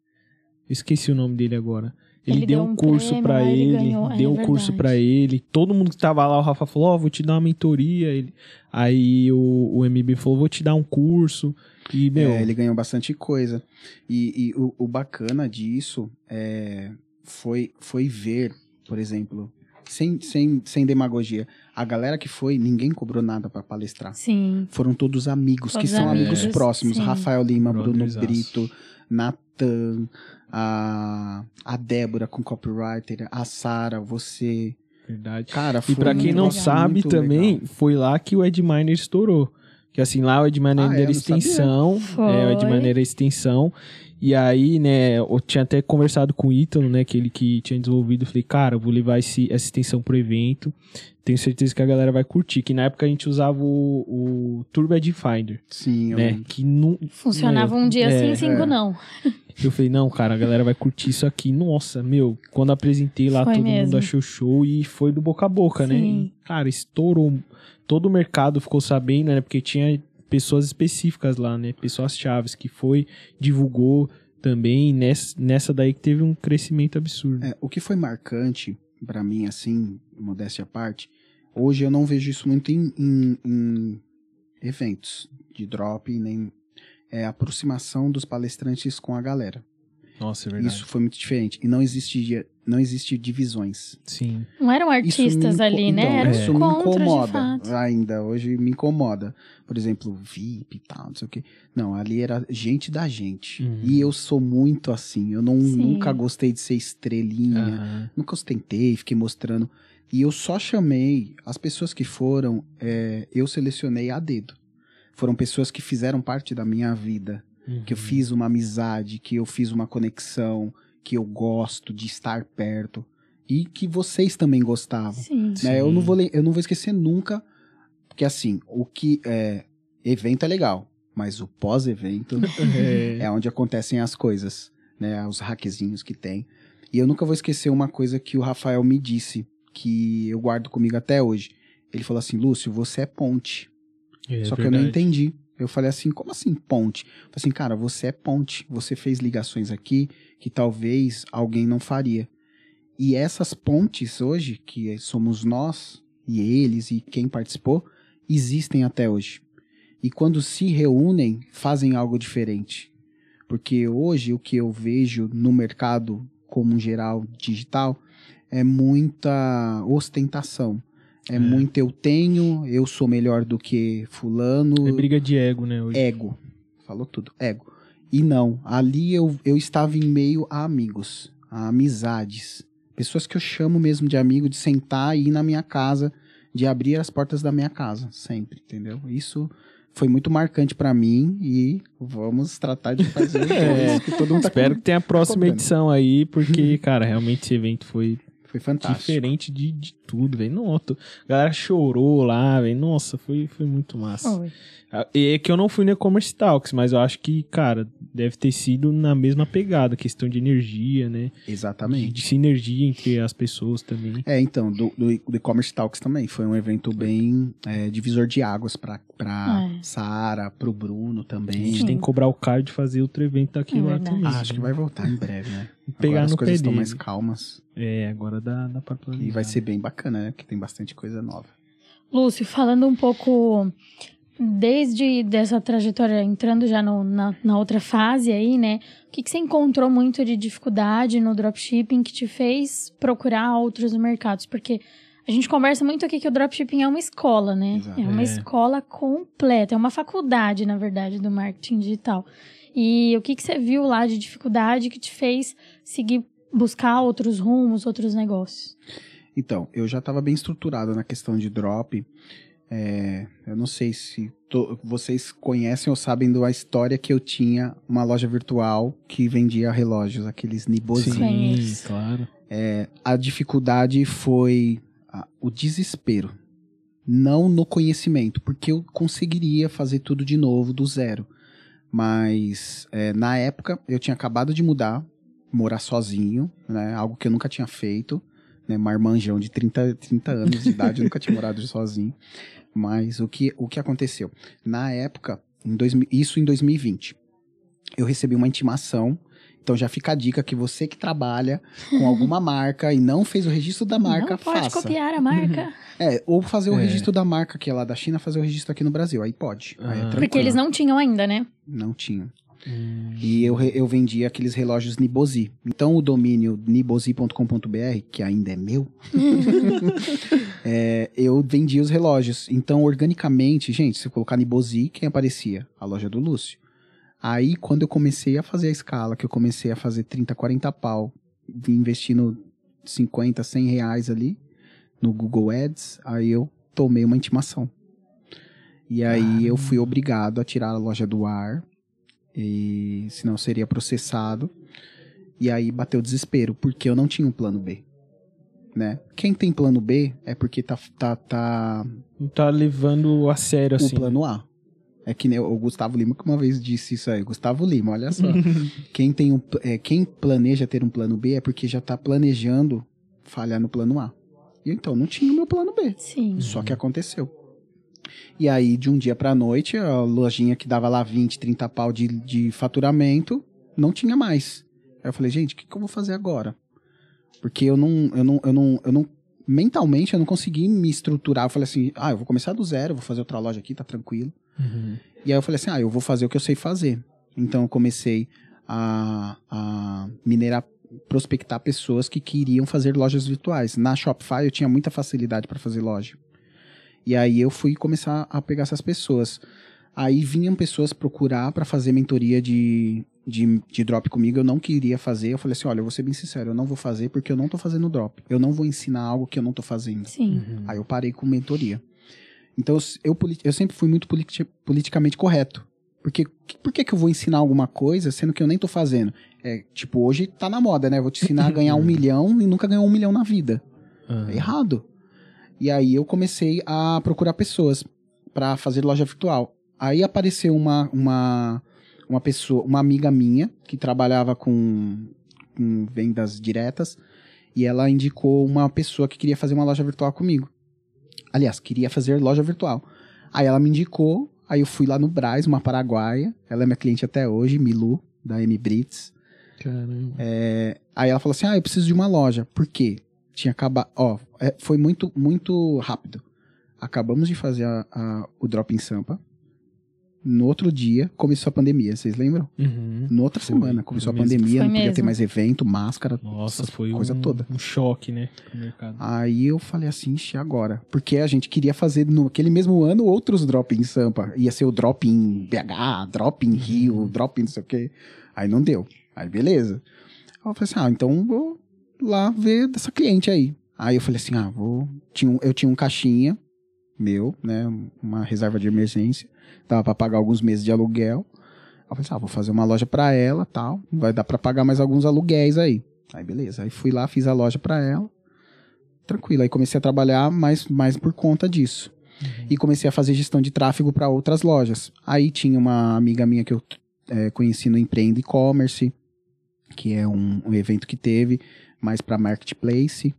eu esqueci o nome dele agora. Ele, Ele deu deu um curso pra lá, ele ele, ganhou, é deu um curso pra ele. Todo mundo que tava lá, o Rafa falou: Ó, vou te dar uma mentoria. Ele, aí o, o MB falou: vou te dar um curso. E, meu, É, ele ganhou bastante coisa. E, e o, o bacana disso é, foi, foi ver, por exemplo, sem, sem, sem demagogia, a galera que foi, ninguém cobrou nada pra palestrar. Sim. Foram todos amigos, Todos que são amigos amigos, próximos. sim. Rafael Lima, Bruno. Brito, Natan, a, a Débora com copywriter, a Sara, você. verdade. Cara, E foi pra quem não sabe também, legal. foi lá que o Ed Miner estourou. Que assim, lá o Ed Miner Ah, é? era Eu sabia. extensão. É, o Ed Miner era extensão. E aí, né, eu tinha até conversado com o Ítalo, né, aquele que tinha desenvolvido. Eu falei, cara, eu vou levar esse, essa extensão pro evento. Tenho certeza que a galera vai curtir. Que na época a gente usava o, o Turbo Ed Finder, Sim, eu né? lembro. Que não. Funcionava um dia É, sim, cinco é. não. Eu falei, não, cara, a galera vai curtir isso aqui. Nossa, meu, quando apresentei lá, Foi todo mundo mesmo. achou show e foi do boca a boca, né? Sim. E, cara, estourou. Todo o mercado ficou sabendo, né? Porque tinha pessoas específicas lá, né? Pessoas chaves que foi, divulgou também. Nessa, nessa daí que teve um crescimento absurdo. É, o que foi marcante pra mim, assim, modéstia à parte, hoje eu não vejo isso muito em, em- em eventos de drop, nem é a aproximação dos palestrantes com a galera. Nossa, é verdade. Isso foi muito diferente. E não existia, não existe divisões. Sim. Não eram me artistas inco- ali, né? então, Eram isso me incomoda fato. ainda. Hoje me incomoda. Por exemplo, VIP e tal, não sei o quê. Não, ali era gente da gente. Uhum. E eu sou muito assim. Eu não, Sim. nunca gostei de ser estrelinha. Aham. Nunca ostentei, fiquei mostrando. E eu só chamei as pessoas que foram, é, eu selecionei a dedo. Foram pessoas que fizeram parte da minha vida, que eu Uhum. fiz uma amizade, que eu fiz uma conexão, que eu gosto de estar perto e que vocês também gostavam. Sim. né? Eu, não Sim. vou, eu não vou esquecer nunca, porque assim, o que é evento é legal, mas o pós-evento É. é onde acontecem as coisas, né? Os hackzinhos que tem. E eu nunca vou esquecer uma coisa que o Rafael me disse, que eu guardo comigo até hoje. Ele falou assim, Lúcio, você é ponte. É Só que eu não entendi. Eu falei assim, como assim ponte? Eu falei assim, cara, você é ponte. Você fez ligações aqui que talvez alguém não faria. E essas pontes hoje, que somos nós e eles e quem participou, existem até hoje. E quando se reúnem, fazem algo diferente. Porque hoje o que eu vejo no mercado como geral digital é muita ostentação. É, É. muito eu tenho, eu sou melhor do que fulano. É briga de ego, né? Hoje. Ego. Falou tudo. Ego. E não, ali eu, eu estava em meio a amigos, a amizades. Pessoas que eu chamo mesmo de amigo, de sentar e ir na minha casa, de abrir as portas da minha casa, sempre, entendeu? Isso foi muito marcante pra mim e vamos tratar de fazer É, isso que todo mundo tá Espero que tenha a próxima cobrando. edição aí, porque, cara, realmente esse evento foi Foi fantástico. diferente de, de tudo, velho. Nossa, a galera chorou lá, velho. Nossa, foi, foi muito massa. Foi. É que eu não fui no e-commerce talks, mas eu acho que, cara, deve ter sido na mesma pegada, questão de energia, né? De, Exatamente. de sinergia entre as pessoas também. É, então, do, do, do e-commerce talks também. Foi um evento bem é, divisor de águas pra, pra É. Sara, pro Bruno A também. gente Sim. tem que cobrar o Caio de fazer outro evento aqui É lá verdade. também. Ah, acho que vai voltar em breve, né? Pegar Agora as coisas pé estão mais calmas. É, agora dá, dá pra planejar. E vai ser bem bacana, né? Porque tem bastante coisa nova. Lúcio, falando um pouco desde dessa trajetória, entrando já no- na, na outra fase aí, né? O que, que você encontrou muito de dificuldade no dropshipping que te fez procurar outros mercados? Porque a gente conversa muito aqui que o dropshipping é uma escola, né? Exato. É uma É. escola completa, é uma faculdade, na verdade, do marketing digital. E o que, que você viu lá de dificuldade que te fez seguir, buscar outros rumos, outros negócios? Então, eu já estava bem estruturado na questão de drop. É, eu não sei se to- vocês conhecem ou sabem da história que eu tinha uma loja virtual que vendia relógios, aqueles Nibozinho. Sim, claro. A dificuldade foi ah, o desespero, não no conhecimento, porque eu conseguiria fazer tudo de novo do zero. Mas é, na época eu tinha acabado de mudar, morar sozinho, né? Algo que eu nunca tinha feito. Né, marmanjão de 30, 30 anos de idade, nunca tinha morado sozinho. Mas o que, o que aconteceu? Na época, em 2000, isso em 2020, eu recebi uma intimação. Então já fica a dica que você que trabalha com alguma marca e não fez o registro da marca, Não pode faça. copiar a marca. É, ou fazer o É. registro da marca que é lá da China, fazer o registro aqui no Brasil. Aí pode. Aí é Ah. Porque eles não tinham ainda, né? Não tinham. Hum. E eu, eu vendia aqueles relógios Nibozi. Então o domínio nibozi.com.br, que ainda é meu, é, eu vendia os relógios. Então, organicamente, gente, se eu colocar Nibozi, quem aparecia? A loja do Lúcio. Aí, quando eu comecei a fazer a escala, que eu comecei a fazer 30, 40 pau, investindo 50, 100 reais ali no Google Ads, aí eu tomei uma intimação. E aí eu fui obrigado a tirar a loja do ar, e senão eu seria processado. E aí bateu o desespero, porque eu não tinha um plano B. Né? Quem tem plano B é porque tá, tá, tá Não tá levando a sério assim. o plano A. É que nem o Gustavo Lima que uma vez disse isso aí. Gustavo Lima, olha só. quem, tem um, é, quem planeja ter um plano B é porque já tá planejando falhar no plano A. E então, não tinha o meu plano B. Sim. Só que aconteceu. E aí, de um dia pra noite, a lojinha que dava lá 20, 30 pau de, de faturamento, não tinha mais. Aí eu falei, gente, o que, que eu vou fazer agora? Porque eu não, eu não, eu não, eu não, mentalmente eu não consegui me estruturar. Eu falei assim, ah, eu vou começar do zero, vou fazer outra loja aqui, tá tranquilo. Uhum. E aí eu falei assim, ah, eu vou fazer o que eu sei fazer. Então eu comecei a, a minerar, prospectar pessoas que queriam fazer lojas virtuais. Na Shopify eu tinha muita facilidade para fazer loja. E aí eu fui começar a pegar essas pessoas. Aí vinham pessoas procurar para fazer mentoria de, de, de drop comigo. Eu não queria fazer. Eu falei assim: olha, eu vou ser bem sincero, eu não vou fazer porque eu não tô fazendo drop. Eu não vou ensinar algo que eu não tô fazendo. Sim. Uhum. Aí eu parei com mentoria. Então eu, eu, sempre fui muito politi- politicamente correto. Porque por que, que eu vou ensinar alguma coisa sendo que eu nem tô fazendo? É, tipo, hoje tá na moda, né? Vou te ensinar a ganhar um milhão e nunca ganhou um milhão na vida. Uhum. É errado. E aí eu comecei a procurar pessoas para fazer loja virtual. Aí apareceu uma, uma, uma pessoa, uma amiga minha que trabalhava com, com vendas diretas e ela indicou uma pessoa que queria fazer uma loja virtual comigo. Aliás, queria fazer loja virtual. Aí ela me indicou, aí eu fui lá no Braz, uma paraguaia. Ela é minha cliente até hoje, Milu, da M Brits. Caramba. É, aí ela falou assim: Ah, eu preciso de uma loja. Por quê? Tinha acabado. Ó, é, foi muito, muito rápido. Acabamos de fazer a- a- o drop em Sampa. No outro dia começou a pandemia, vocês lembram? Uhum. Na outra Foi, semana começou a pandemia, não podia ter mesmo. mais evento, máscara, Nossa, foi coisa um, toda. um choque, né? Aí eu falei assim, ixi, agora? Porque a gente queria fazer no aquele mesmo ano outros drop em Sampa. Ia ser o drop em BH, drop em Rio, drop em não sei o quê. Aí não deu. Aí beleza. Aí eu falei assim, ah, então vou lá ver dessa cliente aí. Aí eu falei assim, ah, vou... Tinha um- eu tinha um caixinha meu, né? Uma reserva de emergência. Dava para pagar alguns meses de aluguel. Eu falei assim, ah, vou fazer uma loja para ela, tal. Vai dar para pagar mais alguns aluguéis aí. Aí beleza. Aí fui lá, fiz a loja para ela. Tranquilo. Aí comecei a trabalhar mais, mais por conta disso. Uhum. E comecei a fazer gestão de tráfego para outras lojas. Aí tinha uma amiga minha que eu é, conheci no Empreende E-Commerce, que é um, um evento que teve mais para marketplace.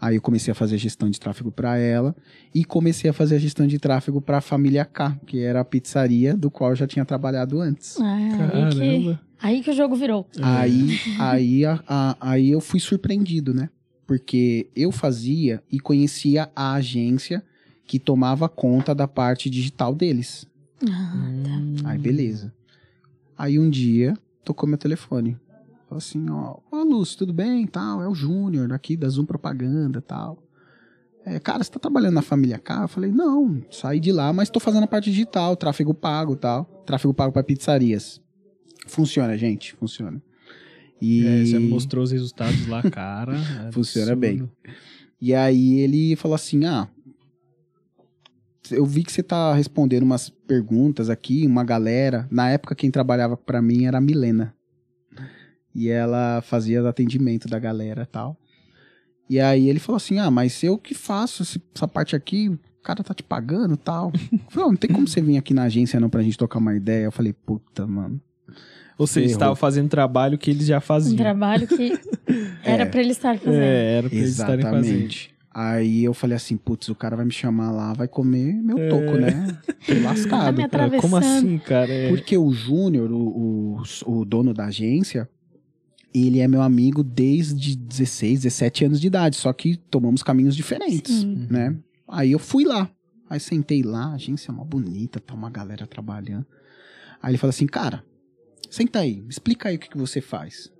Aí eu comecei a fazer gestão de tráfego para ela e comecei a fazer a gestão de tráfego para a família K, que era a pizzaria do qual eu já tinha trabalhado antes. Ah, aí, que, aí que o jogo virou. Aí, aí, a, a, aí eu fui surpreendido, né? Porque eu fazia e conhecia a agência que tomava conta da parte digital deles. Ah, tá. Aí beleza. Aí um dia tocou meu telefone. Falou assim, ó, ô Lúcio, tudo bem, tal, é o Júnior aqui da Zoom Propaganda, tal. É, cara, você tá trabalhando na família K? Eu falei, não, saí de lá, mas tô fazendo a parte digital, tráfego pago, tal. Tráfego pago para pizzarias. Funciona, gente, funciona. E... É, você mostrou os resultados lá, cara. É funciona bem. E aí ele falou assim, ah, eu vi que você tá respondendo umas perguntas aqui, uma galera. Na época, quem trabalhava para mim era a Milena. E ela fazia o atendimento da galera e tal. E aí ele falou assim: Ah, mas eu que faço essa parte aqui, o cara tá te pagando e tal. Eu falei, oh, não tem como você vir aqui na agência não pra gente trocar uma ideia. Eu falei, puta, mano. Ou seja, estava fazendo trabalho que eles já faziam. Um trabalho que era é, para eles estarem fazendo. É, era pra eles estarem fazendo. Aí eu falei assim, putz, o cara vai me chamar lá, vai comer meu é. toco, né? Tô lascado. Tá Como assim, cara? É. Porque o Júnior, o, o, o dono da agência, ele é meu amigo desde 16, 17 anos de idade, só que tomamos caminhos diferentes, Sim. né? Aí eu fui lá, aí sentei lá, a agência é uma bonita, tá uma galera trabalhando. Aí ele falou assim, cara, senta aí, explica aí o que, que você faz.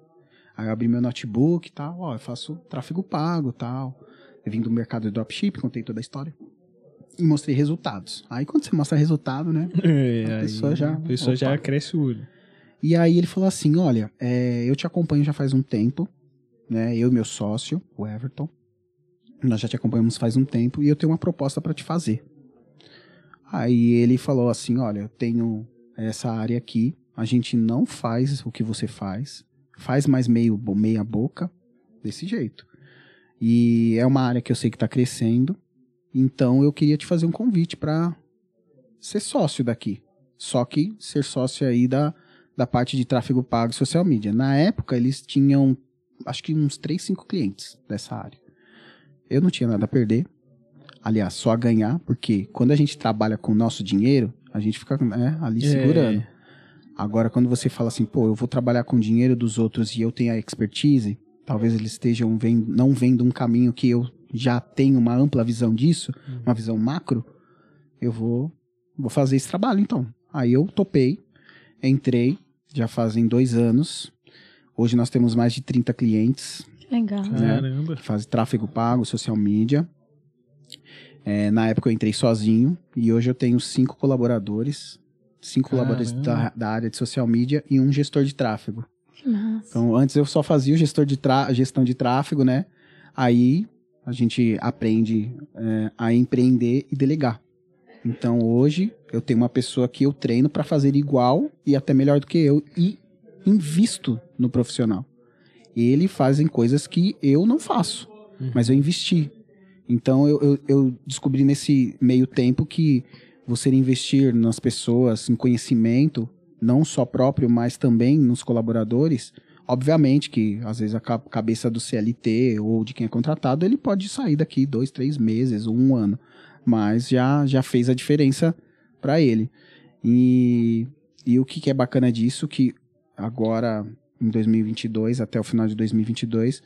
Aí eu abri meu notebook e tal, ó, eu faço tráfego pago tal. Eu vim do mercado de dropship, contei toda a história. E mostrei resultados. Aí quando você mostra resultado, né? É, a pessoa já. A pessoa opa. já cresce o olho. E aí ele falou assim: olha, é, eu te acompanho já faz um tempo, né? Eu e meu sócio, o Everton. Nós já te acompanhamos faz um tempo e eu tenho uma proposta para te fazer. Aí ele falou assim: olha, eu tenho essa área aqui, a gente não faz o que você faz, faz mais meio meia boca, desse jeito. E é uma área que eu sei que está crescendo, então eu queria te fazer um convite para ser sócio daqui. Só que ser sócio aí da da parte de tráfego pago e social media. Na época, eles tinham, acho que uns 3, 5 clientes dessa área. Eu não tinha nada a perder. Aliás, só a ganhar, porque quando a gente trabalha com o nosso dinheiro, a gente fica né, ali é. segurando. Agora, quando você fala assim, pô, eu vou trabalhar com o dinheiro dos outros e eu tenho a expertise, talvez eles estejam vendo, não vendo um caminho que eu já tenho uma ampla visão disso, uhum. uma visão macro, eu vou, vou fazer esse trabalho então. Aí eu topei, entrei, já fazem dois anos. Hoje nós temos mais de 30 clientes. Legal. Né, Caramba. Que fazem tráfego pago, social media. É, na época eu entrei sozinho e hoje eu tenho cinco colaboradores. Cinco Caramba. colaboradores da, da, área de social media e um gestor de tráfego. Nossa. Então, antes eu só fazia o gestor de gestão de tráfego, né? Aí a gente aprende é, a empreender e delegar. Então hoje eu tenho uma pessoa que eu treino para fazer igual e até melhor do que eu e invisto no profissional. Ele fazem coisas que eu não faço, uhum. mas eu investi. Então eu, eu, eu, descobri nesse meio tempo que você investir nas pessoas, em conhecimento, não só próprio, mas também nos colaboradores, obviamente que às vezes a cabeça do CLT ou de quem é contratado, ele pode sair daqui dois, três meses ou um ano mas já, já fez a diferença para ele. E, e o que, que é bacana disso, que agora em 2022, até o final de 2022,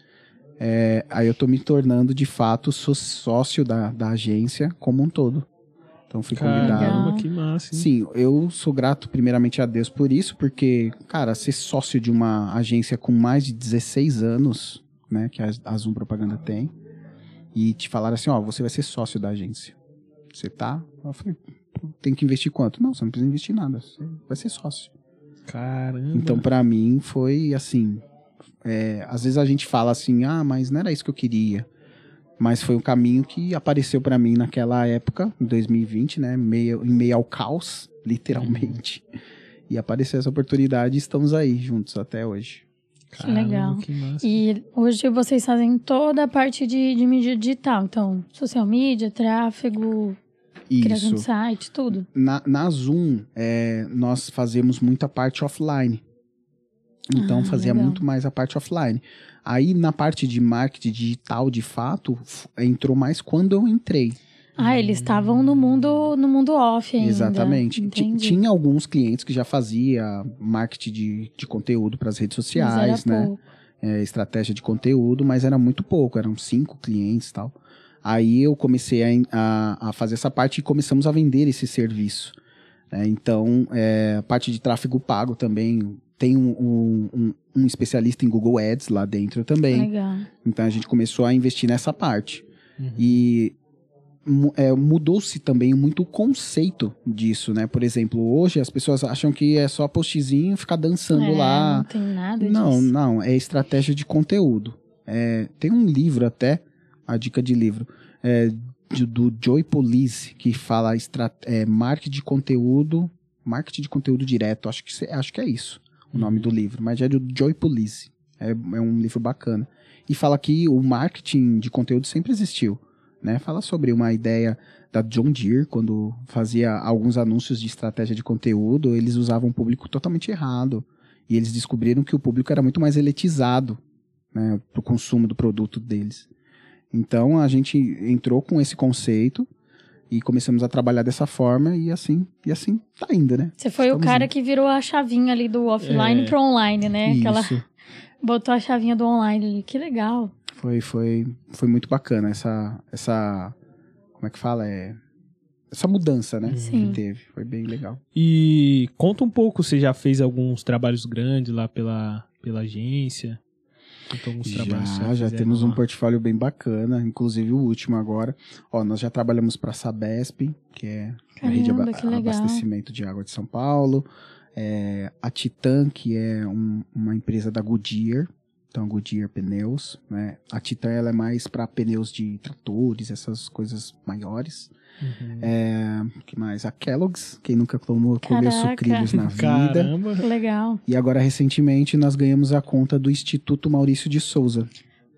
é, aí eu tô me tornando de fato sócio da, da agência como um todo. Então fui convidado. Caramba, que massa. Hein? Sim, eu sou grato primeiramente a Deus por isso, porque, cara, ser sócio de uma agência com mais de 16 anos, né, que a, a Zoom Propaganda tem, e te falar assim, ó, você vai ser sócio da agência. Você tá? Eu falei, tem que investir quanto? Não, você não precisa investir nada. Você vai ser sócio. Caramba. Então, para mim, foi assim. É, às vezes a gente fala assim, ah, mas não era isso que eu queria. Mas foi um caminho que apareceu para mim naquela época, em 2020, né? Meio, em meio ao caos, literalmente. E apareceu essa oportunidade e estamos aí juntos até hoje. Que legal. que. E hoje vocês fazem toda a parte de, de mídia digital. Então, social media, tráfego, criação de Isso. site, tudo. Na, na Zoom, é, nós fazemos muita parte offline. Então, Ah, fazia legal. muito mais a parte offline. Aí, na parte de marketing digital, de fato, entrou mais quando eu entrei. Ah, eles estavam no mundo no mundo off ainda. Exatamente. Tinha alguns clientes que já fazia marketing de, de conteúdo para as redes sociais, né? É, estratégia de conteúdo, mas era muito pouco, eram cinco clientes e tal. Aí eu comecei a, a, a fazer essa parte e começamos a vender esse serviço. né? então, é, a parte de tráfego pago também. Tem um, um, um- um especialista em Google Ads lá dentro também. Legal. Então a gente começou a investir nessa parte. Uhum. E é, mudou-se também muito o conceito disso, né? Por exemplo, hoje as pessoas acham que é só postzinho ficar dançando É, lá. Não tem nada Não, disso. não, é estratégia de conteúdo. É, tem um livro até, a dica de livro, é, de- do Joy Police, que fala estra- é, marketing de conteúdo, marketing de conteúdo direto, acho que, acho que é isso o nome do livro, mas é do Joy Police. É, é um livro bacana. E fala que o marketing de conteúdo sempre existiu. Né? Fala sobre uma ideia da John Deere, quando fazia alguns anúncios de estratégia de conteúdo, eles usavam um público totalmente errado. E eles descobriram que o público era muito mais eletizado né, para o consumo do produto deles. Então a gente entrou com esse conceito e começamos a trabalhar dessa forma e assim, e assim tá indo, né? Você foi o Estamos cara indo. que virou a chavinha ali do offline É. pro online, né? Aquela Isso. botou a chavinha do online ali. Que legal. Foi, foi, foi muito bacana essa, essa, como é que fala? É, essa mudança, né? Sim. Que teve. Foi bem legal. E conta um pouco, você já fez alguns trabalhos grandes lá pela, pela agência? Alguns trabalhos Já, já temos um lá. portfólio bem bacana, inclusive o último agora. Ó, nós já trabalhamos para a Sabesp, que é a rede de Caramba, aba- que legal. abastecimento de água de São Paulo. É, a Titan, que é um- uma empresa da Goodyear, então Goodyear Pneus. Né? A Titan ela é mais para pneus de tratores, essas coisas maiores. Uhum. É, que mais? A Kellogg's, quem nunca tomou, comeu sucrilhos na vida. Caramba. Legal. E agora, recentemente, nós ganhamos a conta do Instituto Maurício de Souza.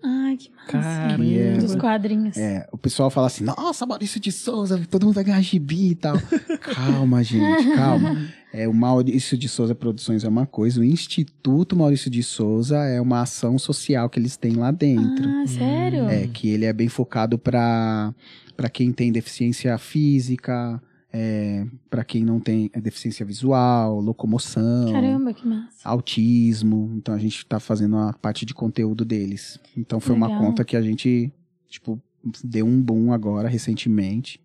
Ai, que massa. Caramba. Dos quadrinhos. É, o pessoal fala assim, nossa, Maurício de Souza, todo mundo vai ganhar gibi e tal. calma, gente, calma. É, o Maurício de Souza Produções é uma coisa, o Instituto Maurício de Souza é uma ação social que eles têm lá dentro. Ah, sério? É, que ele é bem focado para para quem tem deficiência física, é, para quem não tem é, deficiência visual, locomoção, Caramba, que massa. autismo. Então a gente tá fazendo a parte de conteúdo deles. Então foi uma Legal. conta que a gente, tipo, deu um boom agora, recentemente.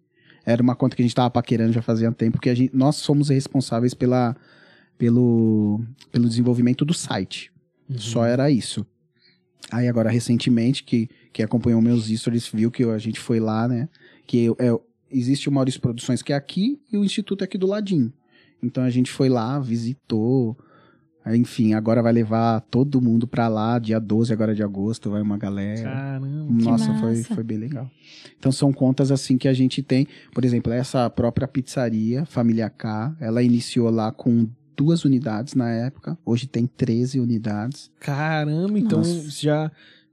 Era uma conta que a gente tava paquerando já fazia tempo, porque a gente, nós somos responsáveis pela, pelo, pelo desenvolvimento do site. Uhum. Só era isso. Aí agora, recentemente, que, que acompanhou meus stories, viu que a gente foi lá, né? Que eu- é, existe o Maurício Produções, que é aqui, e o Instituto é aqui do ladinho. Então a gente foi lá, visitou. Enfim, agora vai levar todo mundo pra lá, dia 12 agora de agosto, vai uma galera. Caramba. Nossa, foi, massa. foi bem legal. Então são contas assim que a gente tem. Por exemplo, essa própria pizzaria, Família K, ela iniciou lá com duas unidades na época. Hoje tem 13 unidades. Caramba, então Nossa. já,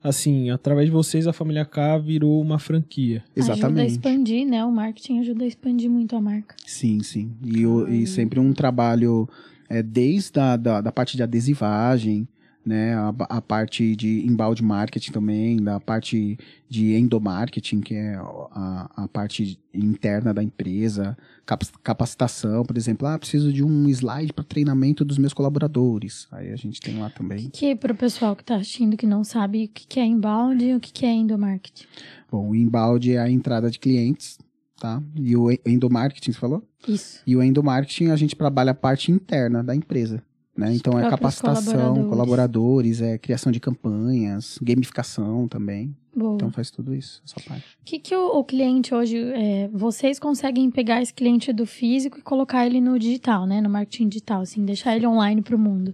assim, através de vocês a família K virou uma franquia. Ajuda a Exatamente. expandir, né? O marketing ajuda a expandir muito a marca. Sim, sim. E, o- e sempre um trabalho é, desde a da, da parte de adesivagem, né, a, a parte de embalde marketing também, da parte de endomarketing, que é a, a parte interna da empresa, cap- capacitação, por exemplo, ah, preciso de um slide para treinamento dos meus colaboradores. Aí a gente tem lá também. Que pro pessoal que tá assistindo que não sabe o que é inbound e o que é endomarketing. Bom, o embalde é a entrada de clientes, tá? E o endomarketing, você falou? Isso. E o endomarketing a gente trabalha a parte interna da empresa. Né? Então é capacitação, colaboradores. colaboradores. é criação de campanhas, gamificação também. Boa. Então faz tudo isso, essa parte. O que, que o, o cliente hoje, é, vocês conseguem pegar esse cliente do físico e colocar ele no digital, né? No marketing digital, assim, deixar ele online pro mundo. O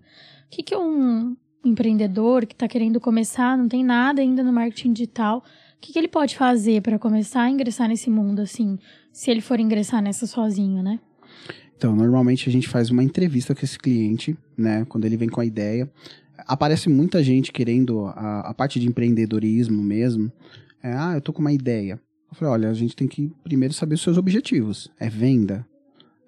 que, que um empreendedor que está querendo começar, não tem nada ainda no marketing digital, o que, que ele pode fazer para começar a ingressar nesse mundo, assim, se ele for ingressar nessa sozinho, né? Então, normalmente a gente faz uma entrevista com esse cliente, né? Quando ele vem com a ideia. Aparece muita gente querendo a, a parte de empreendedorismo mesmo. É, ah, eu tô com uma ideia. Eu falei, olha, a gente tem que primeiro saber os seus objetivos. É venda?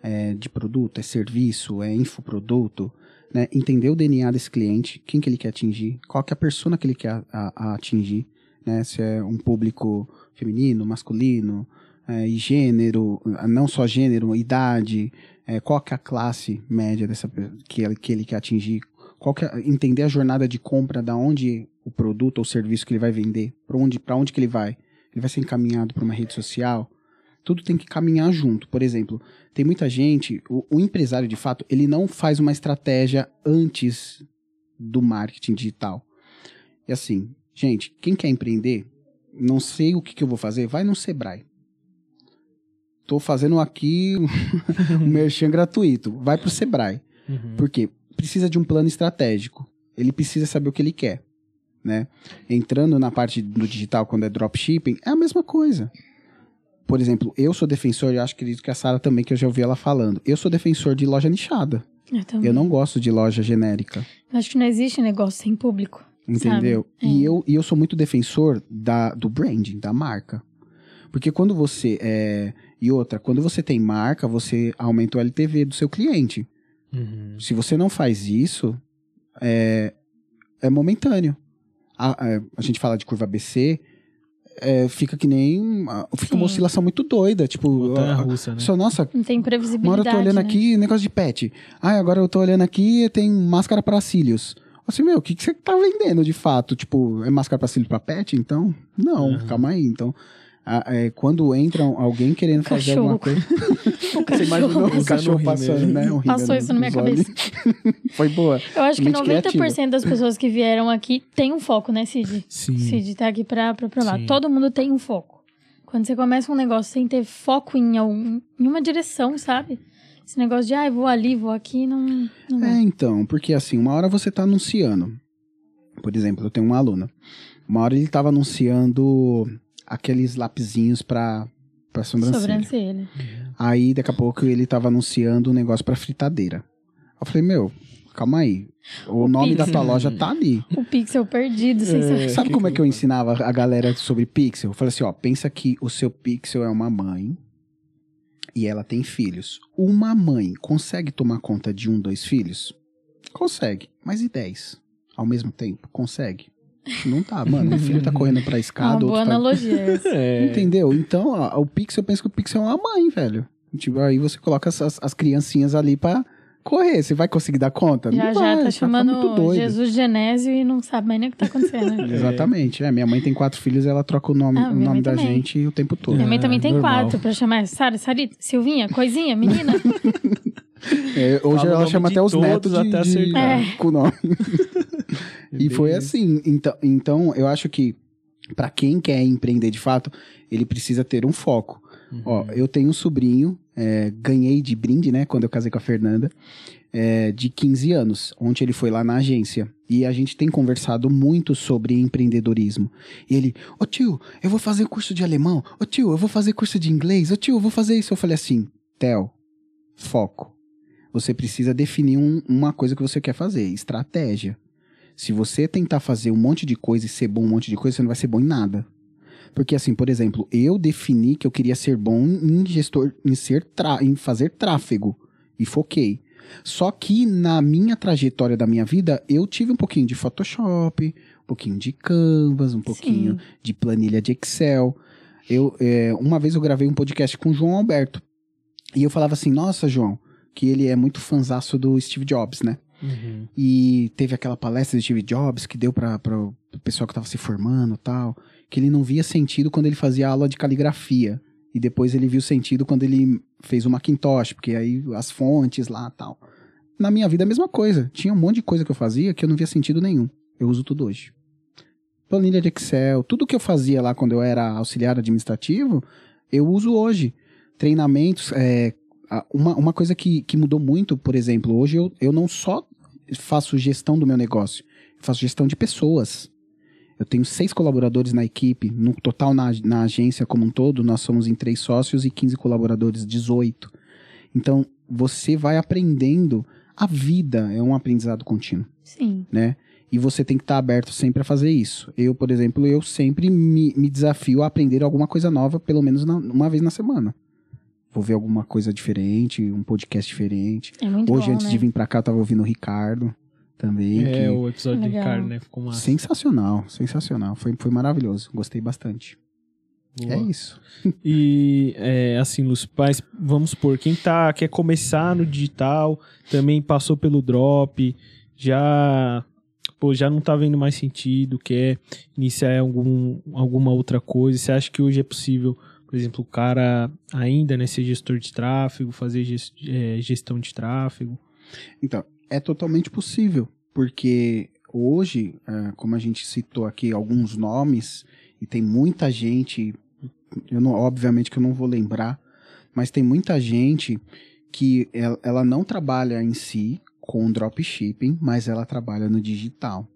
É de produto? É serviço? É infoproduto? Né? Entender o DNA desse cliente, quem que ele quer atingir, qual que é a persona que ele quer a, a atingir, né? Se é um público feminino, masculino, é, gênero, não só gênero, idade, é, qual que é a classe média dessa que ele, que ele quer atingir, qual que é, entender a jornada de compra da onde o produto ou serviço que ele vai vender, para onde, onde que ele vai. Ele vai ser encaminhado para uma rede social. Tudo tem que caminhar junto. Por exemplo, tem muita gente, o, o empresário de fato, ele não faz uma estratégia antes do marketing digital. E assim, gente, quem quer empreender, não sei o que, que eu vou fazer, vai no Sebrae tô fazendo aqui um merchan gratuito. Vai pro Sebrae. Uhum. Por quê? Precisa de um plano estratégico. Ele precisa saber o que ele quer. Né? Entrando na parte do digital, quando é dropshipping, é a mesma coisa. Por exemplo, eu sou defensor, e acho que a Sara também, que eu já ouvi ela falando. Eu sou defensor de loja nichada. Eu, eu não gosto de loja genérica. Acho que não existe negócio sem público. Entendeu? É. E, eu, e eu sou muito defensor da, do branding, da marca. Porque quando você é, e outra, quando você tem marca, você aumenta o LTV do seu cliente. Uhum. Se você não faz isso, é, é momentâneo. A, a, a gente fala de curva BC, é, fica que nem. Fica Sim. uma oscilação muito doida. Tipo, a, russa, né? Só, nossa. Não tem previsibilidade. Uma hora eu tô olhando né? aqui, negócio de pet. Ah, agora eu tô olhando aqui tem máscara para cílios. Assim, meu, o que, que você tá vendendo de fato? Tipo, é máscara para cílios pra pet? Então, não, uhum. calma aí. Então, é, quando entra alguém querendo fazer alguma coisa. Você imaginou o cachorro passando, né? Um Passou isso na minha cabeça. Foi boa. Eu acho que 90% criativa. das pessoas que vieram aqui tem um foco, né, Cid? Sim. Cid tá aqui pra, pra provar. Sim. Todo mundo tem um foco. Quando você começa um negócio sem ter foco em, algum, em uma direção, sabe? Esse negócio de, ah, vou ali, vou aqui, não. não é, então, porque assim, uma hora você tá anunciando. Por exemplo, eu tenho um aluno. Uma hora ele tava anunciando aqueles lapisinhos pra, pra sobrancelha. Sobrancelha. Aí, daqui a pouco, ele tava anunciando um negócio pra fritadeira. Eu falei, meu, calma aí. O, o nome Pixel. da tua loja tá ali. O Pixel perdido, sem é, Sabe como é que eu ensinava a galera sobre Pixel? Eu falei assim, ó, pensa que o seu Pixel é uma mãe e ela tem filhos. Uma mãe consegue tomar conta de um, dois filhos? Consegue. Mas e dez? Ao mesmo tempo? Consegue. Não tá, mano. O filho tá correndo pra escada. Uma boa tá... analogia essa. É. Entendeu? Então, ó, o Pixel, eu penso que o Pixel é uma mãe, velho. Tipo, aí você coloca as, as criancinhas ali pra correr. Você vai conseguir dar conta? Já, não já vai, tá, tá chamando Jesus Genésio e não sabe mais nem o que tá acontecendo. é. Exatamente. É, minha mãe tem quatro filhos ela troca o nome, ah, o nome da também. gente o tempo todo. Minha mãe também é, tem normal. quatro pra chamar Sara, Sarita, Silvinha, Coisinha, menina. É, hoje Fala ela chama até os netos de, até de, é. com o nome. É e foi assim. Então, então eu acho que para quem quer empreender de fato, ele precisa ter um foco. Uhum. Ó, eu tenho um sobrinho, é, ganhei de brinde, né, quando eu casei com a Fernanda, é, de 15 anos, onde ele foi lá na agência. E a gente tem conversado muito sobre empreendedorismo. E ele, ô oh, tio, eu vou fazer curso de alemão. Ô oh, tio, eu vou fazer curso de inglês. Ô oh, tio, eu vou fazer isso. Eu falei assim, Theo, foco. Você precisa definir um, uma coisa que você quer fazer, estratégia. Se você tentar fazer um monte de coisa e ser bom um monte de coisa, você não vai ser bom em nada. Porque assim, por exemplo, eu defini que eu queria ser bom em gestor, em ser em fazer tráfego e foquei. Só que na minha trajetória da minha vida, eu tive um pouquinho de Photoshop, um pouquinho de Canvas, um pouquinho Sim. de planilha de Excel. Eu, é, uma vez eu gravei um podcast com o João Alberto. E eu falava assim, nossa, João, que ele é muito fanzaço do Steve Jobs, né? Uhum. E teve aquela palestra de Steve Jobs que deu para o pessoal que estava se formando tal, que ele não via sentido quando ele fazia aula de caligrafia. E depois ele viu sentido quando ele fez o Macintosh, porque aí as fontes lá tal. Na minha vida a mesma coisa. Tinha um monte de coisa que eu fazia que eu não via sentido nenhum. Eu uso tudo hoje. Planilha de Excel, tudo que eu fazia lá quando eu era auxiliar administrativo, eu uso hoje. Treinamentos, é, uma, uma coisa que, que mudou muito, por exemplo, hoje eu, eu não só faço gestão do meu negócio, eu faço gestão de pessoas. Eu tenho seis colaboradores na equipe. No total, na, na agência como um todo, nós somos em três sócios e 15 colaboradores, 18. Então, você vai aprendendo. A vida é um aprendizado contínuo, Sim. né? E você tem que estar aberto sempre a fazer isso. Eu, por exemplo, eu sempre me, me desafio a aprender alguma coisa nova, pelo menos na- uma vez na semana. Vou ver alguma coisa diferente, um podcast diferente. É muito Hoje, bom, antes né? de vir pra cá, eu tava ouvindo o Ricardo também. É, que- o episódio do Legal. Ricardo, né? Ficou massa. Sensacional, sensacional. Foi, foi maravilhoso. Gostei bastante. Boa. É isso. E é, assim, Lúcio, mas vamos supor, quem tá, quer começar no digital, também passou pelo drop, já, pô, já não tá vendo mais sentido, quer iniciar algum, alguma outra coisa. Você acha que hoje é possível, por exemplo, o cara ainda né, ser gestor de tráfego, fazer é, gestão de tráfego? Então, é totalmente possível, porque hoje, é, como a gente citou aqui alguns nomes, e tem muita gente, eu não, obviamente que eu não vou lembrar, mas tem muita gente que ela não trabalha em si com dropshipping, mas ela trabalha no digital.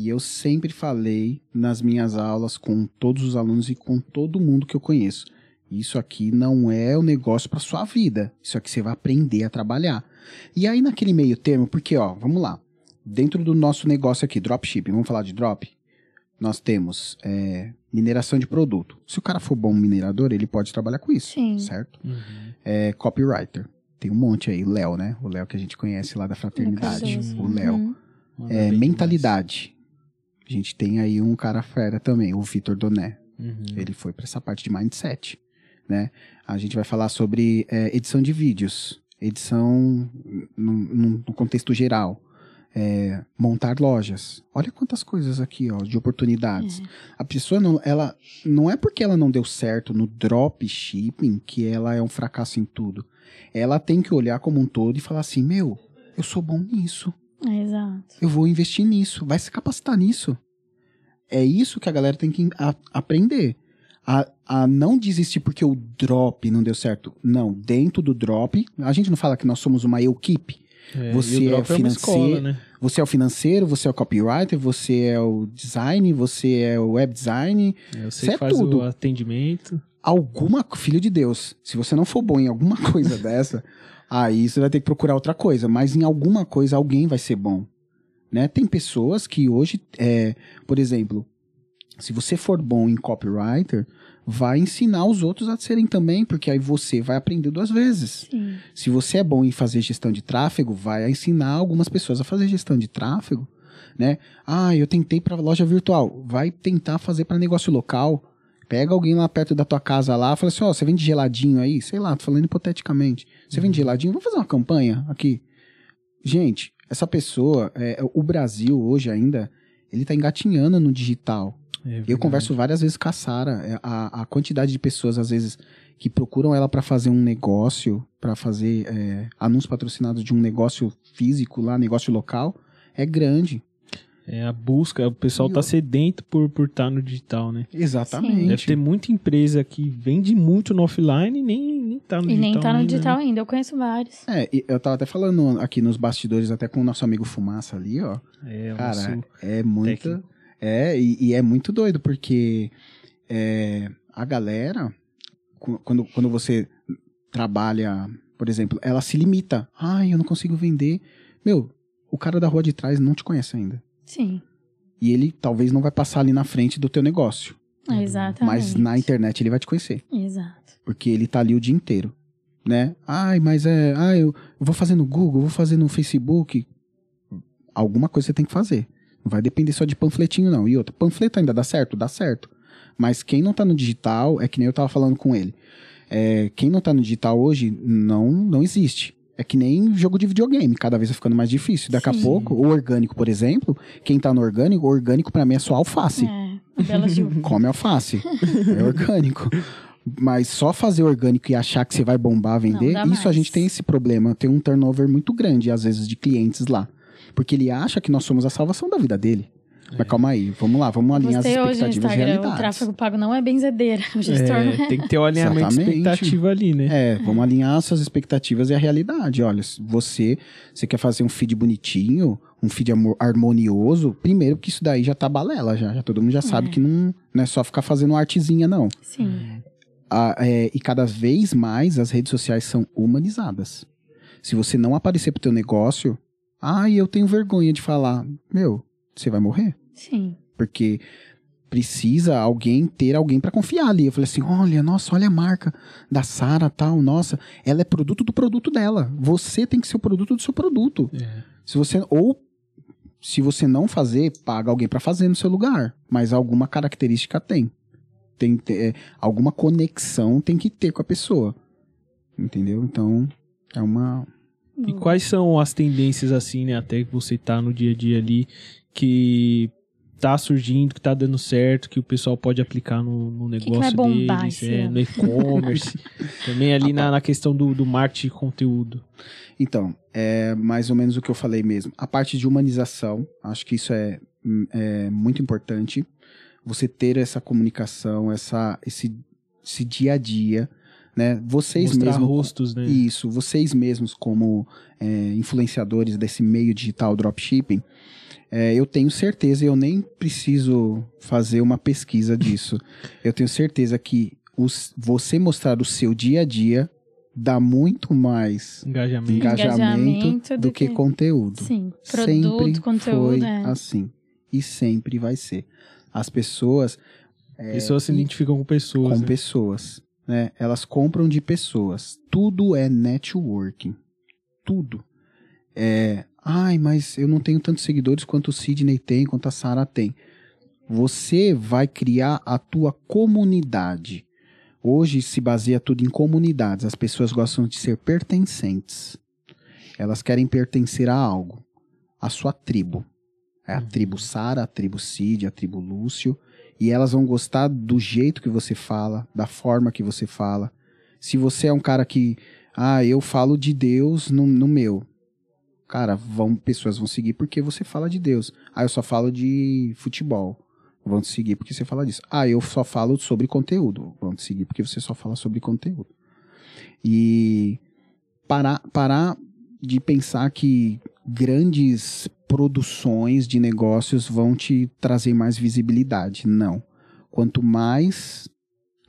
E eu sempre falei nas minhas aulas com todos os alunos e com todo mundo que eu conheço. Isso aqui não é o negócio para sua vida. Isso aqui você vai aprender a trabalhar. E aí, naquele meio termo, porque, ó, vamos lá. Dentro do nosso negócio aqui, dropshipping, vamos falar de drop? Nós temos é, mineração de produto. Se o cara for bom minerador, ele pode trabalhar com isso, Sim. certo? É, copywriter. Tem um monte aí, o Léo, né? O Léo que a gente conhece lá da fraternidade. O Léo. Uhum. É, mentalidade. A gente tem aí um cara fera também, o Vitor Doné. Uhum. Ele foi para essa parte de mindset, né? A gente vai falar sobre é, edição de vídeos, edição no, no- contexto geral, é, montar lojas. Olha quantas coisas aqui, ó, de oportunidades. A pessoa não, ela não é porque ela não deu certo no dropshipping que ela é um fracasso em tudo. Ela tem que olhar como um todo e falar assim, meu, eu sou bom nisso exato. eu vou investir nisso, vai se capacitar nisso. É isso que a galera tem que a- aprender. A, a não desistir porque o drop não deu certo. Não, dentro do drop, a gente não fala que nós somos uma equipe. É, Você e o é financeiro- escola, né? Você é o financeiro, você é o copywriter, você é o design, você é o web design. É, você Isso é faz tudo. o atendimento. Alguma, filho de Deus, se você não for bom em alguma coisa dessa, aí você vai ter que procurar outra coisa. Mas em alguma coisa alguém vai ser bom. Né? Tem pessoas que hoje, é, por exemplo, se você for bom em copywriter, vai ensinar os outros a serem também, porque aí você vai aprender duas vezes. Sim. Se você é bom em fazer gestão de tráfego, vai ensinar algumas pessoas a fazer gestão de tráfego, né? Ah, eu tentei para loja virtual, vai tentar fazer para negócio local. Pega alguém lá perto da tua casa lá, fala assim, ó, você vende geladinho aí, sei lá, tô falando hipoteticamente. Você vende geladinho, vamos fazer uma campanha aqui. Gente, essa pessoa, é, o Brasil hoje ainda, ele tá engatinhando no digital. É Eu converso várias vezes com a Sara. é, A, a quantidade de pessoas, às vezes, que procuram ela para fazer um negócio, para fazer é, anúncios patrocinados de um negócio físico lá, negócio local, é grande. É a busca, o pessoal E tá sedento por estar por tá no digital, né? Exatamente. Deve ter muita empresa que vende muito no offline e nem, nem tá no E digital. nem tá no ainda, digital né? ainda. Eu conheço vários. É, e eu tava até falando aqui nos bastidores, até com o nosso amigo Fumaça ali, ó. É, o Cara, é muito. técnico. É, e, e é muito doido, porque é, a galera, quando, quando você trabalha, por exemplo, ela se limita. Ai, eu não consigo vender. Meu, o cara da rua de trás não te conhece ainda. Sim. E ele talvez não vai passar ali na frente do teu negócio. É, Exatamente. Mas na internet ele vai te conhecer. Exato. Porque ele tá ali o dia inteiro. Né? Ai, mas é. Ah, eu, vou fazer no Google, vou fazer no Facebook. Alguma coisa você tem que fazer. Não vai depender só de panfletinho, não. E outra, panfleto ainda dá certo? Dá certo. Mas quem não tá no digital, é que nem eu tava falando com ele. É, quem não tá no digital hoje, não, não existe. É que nem jogo de videogame, cada vez vai ficando mais difícil. Daqui a Sim. pouco, o orgânico, por exemplo, quem tá no orgânico, o orgânico pra mim é só alface É. a come alface. é orgânico. Mas só fazer orgânico e achar que você vai bombar, vender, dá isso a mais. gente tem esse problema. Tem um turnover muito grande, às vezes, de clientes lá. Porque ele acha que nós somos a salvação da vida dele. Mas calma aí, vamos lá, vamos alinhar Postei as hoje no expectativas e Instagram. O tráfego pago não é benzedeira. É, é. tem que ter o alinhamento de Exatamente. expectativa ali, né? É, vamos alinhar suas expectativas e a realidade. Olha, se você, você quer fazer um feed bonitinho, um feed harmonioso, primeiro que isso daí já tá balela, já, já todo mundo já sabe É. que não, não é só ficar fazendo artezinha, não. Sim. A- é, e cada vez mais as redes sociais são humanizadas. Se você não aparecer pro teu negócio, ai, eu tenho vergonha de falar, meu, você vai morrer. Sim. Porque precisa alguém ter alguém pra confiar ali. Eu falei assim: olha, nossa, olha a marca da Sara tal, nossa, ela é produto do produto dela. Você tem que ser o produto do seu produto. É. Se você ou se você não fazer, paga alguém pra fazer no seu lugar, mas alguma característica tem. Tem ter- é, alguma conexão tem que ter com a pessoa. Entendeu? Então, é uma E quais são as tendências, assim, né? Até que você tá no dia a dia ali, que tá surgindo, que tá dando certo, que o pessoal pode aplicar no, no que negócio vai bombar deles, é, no e-commerce, também ali na, na questão do, do marketing de conteúdo. Então, é mais ou menos o que eu falei mesmo. A parte de humanização, acho que isso é, é muito importante. Você ter essa comunicação, essa, esse, esse dia a dia, né? Vocês Mostrar mesmos. rostos, né? Isso, vocês mesmos, como é, influenciadores desse meio digital dropshipping, é, eu tenho certeza, e eu nem preciso fazer uma pesquisa disso. eu tenho certeza que os, você mostrar o seu dia a dia dá muito mais Engajamento. engajamento, do do que, que- conteúdo. Sim. sempre Produto, conteúdo. foi é. assim. E sempre vai ser. As pessoas Pessoas se e- identificam com pessoas. com né? pessoas, né? Elas compram de pessoas. Tudo é networking. Tudo. É, ai, mas eu não tenho tantos seguidores quanto o Sidney tem, quanto a Sara tem. Você vai criar a tua comunidade. Hoje se baseia tudo em comunidades. As pessoas gostam de ser pertencentes. Elas querem pertencer a algo. A sua tribo. É a Uhum. tribo Sara, a tribo Cid, a tribo Lúcio. E elas vão gostar do jeito que você fala, da forma que você fala. Se você é um cara que, ah, eu falo de Deus no, no meu. Cara, vão, pessoas vão seguir porque você fala de Deus. Ah, eu só falo de futebol. Vão te seguir porque você fala disso. Ah, eu só falo sobre conteúdo. Vão te seguir porque você só fala sobre conteúdo. E parar, parar de pensar que grandes produções de negócios vão te trazer mais visibilidade. Não. Quanto mais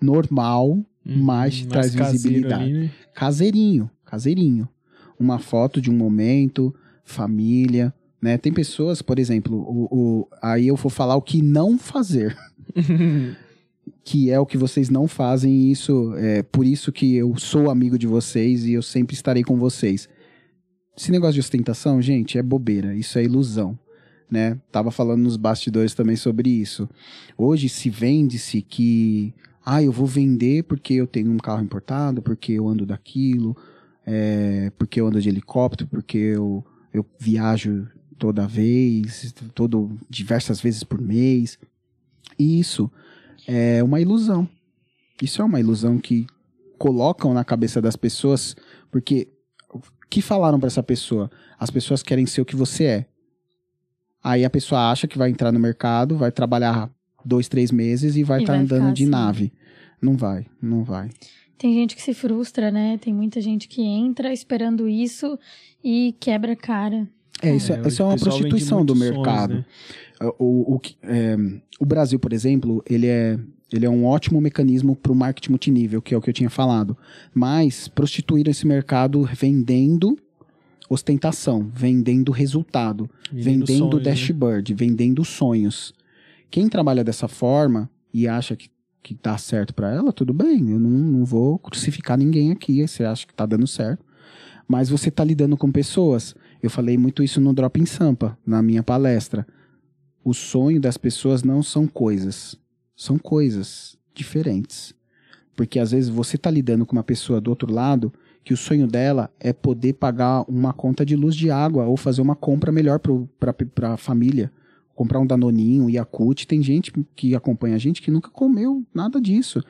normal, Uhum, mais te traz visibilidade. ali, né? caseirinho, caseirinho. Uma foto de um momento, família, né? Tem pessoas, por exemplo, o, o- aí eu vou falar o que não fazer, que é o que vocês não fazem, e isso é por isso que eu sou amigo de vocês e eu sempre estarei com vocês. Esse negócio de ostentação, gente, é bobeira, isso é ilusão. Né? Tava falando nos bastidores também sobre isso. Hoje se vende-se que ah, eu vou vender porque eu tenho um carro importado, porque eu ando daquilo, é, porque eu ando de helicóptero, porque eu, eu viajo toda vez, todo, diversas vezes por mês. E isso é uma ilusão. Isso é uma ilusão que colocam na cabeça das pessoas, porque que falaram para essa pessoa? As pessoas querem ser o que você é. Aí a pessoa acha que vai entrar no mercado, vai trabalhar dois, três meses e vai estar vai andando de assim. nave. Não vai, não vai. Tem gente que se frustra, né? Tem muita gente que entra esperando isso e quebra a cara. É, isso é, hoje isso é o uma prostituição do mercado. né? O, o, que- é, o Brasil, por exemplo, ele é, ele é um ótimo mecanismo para o marketing multinível, que é o que eu tinha falado. Mas prostituíram esse mercado vendendo ostentação, vendendo resultado, vendendo sonhos, né? dashboard, vendendo sonhos. Quem trabalha dessa forma e acha que, que tá certo para ela, tudo bem. Eu não, não vou crucificar ninguém aqui. Você acha que tá dando certo. Mas você tá lidando com pessoas. Eu falei muito isso no Drop em Sampa, na minha palestra. O sonho das pessoas não são coisas. São coisas diferentes. Porque às vezes você tá lidando com uma pessoa do outro lado que o sonho dela é poder pagar uma conta de luz de água ou fazer uma compra melhor para a família. Comprar um Danoninho, um Yakult. Tem gente que acompanha a gente que nunca comeu nada disso.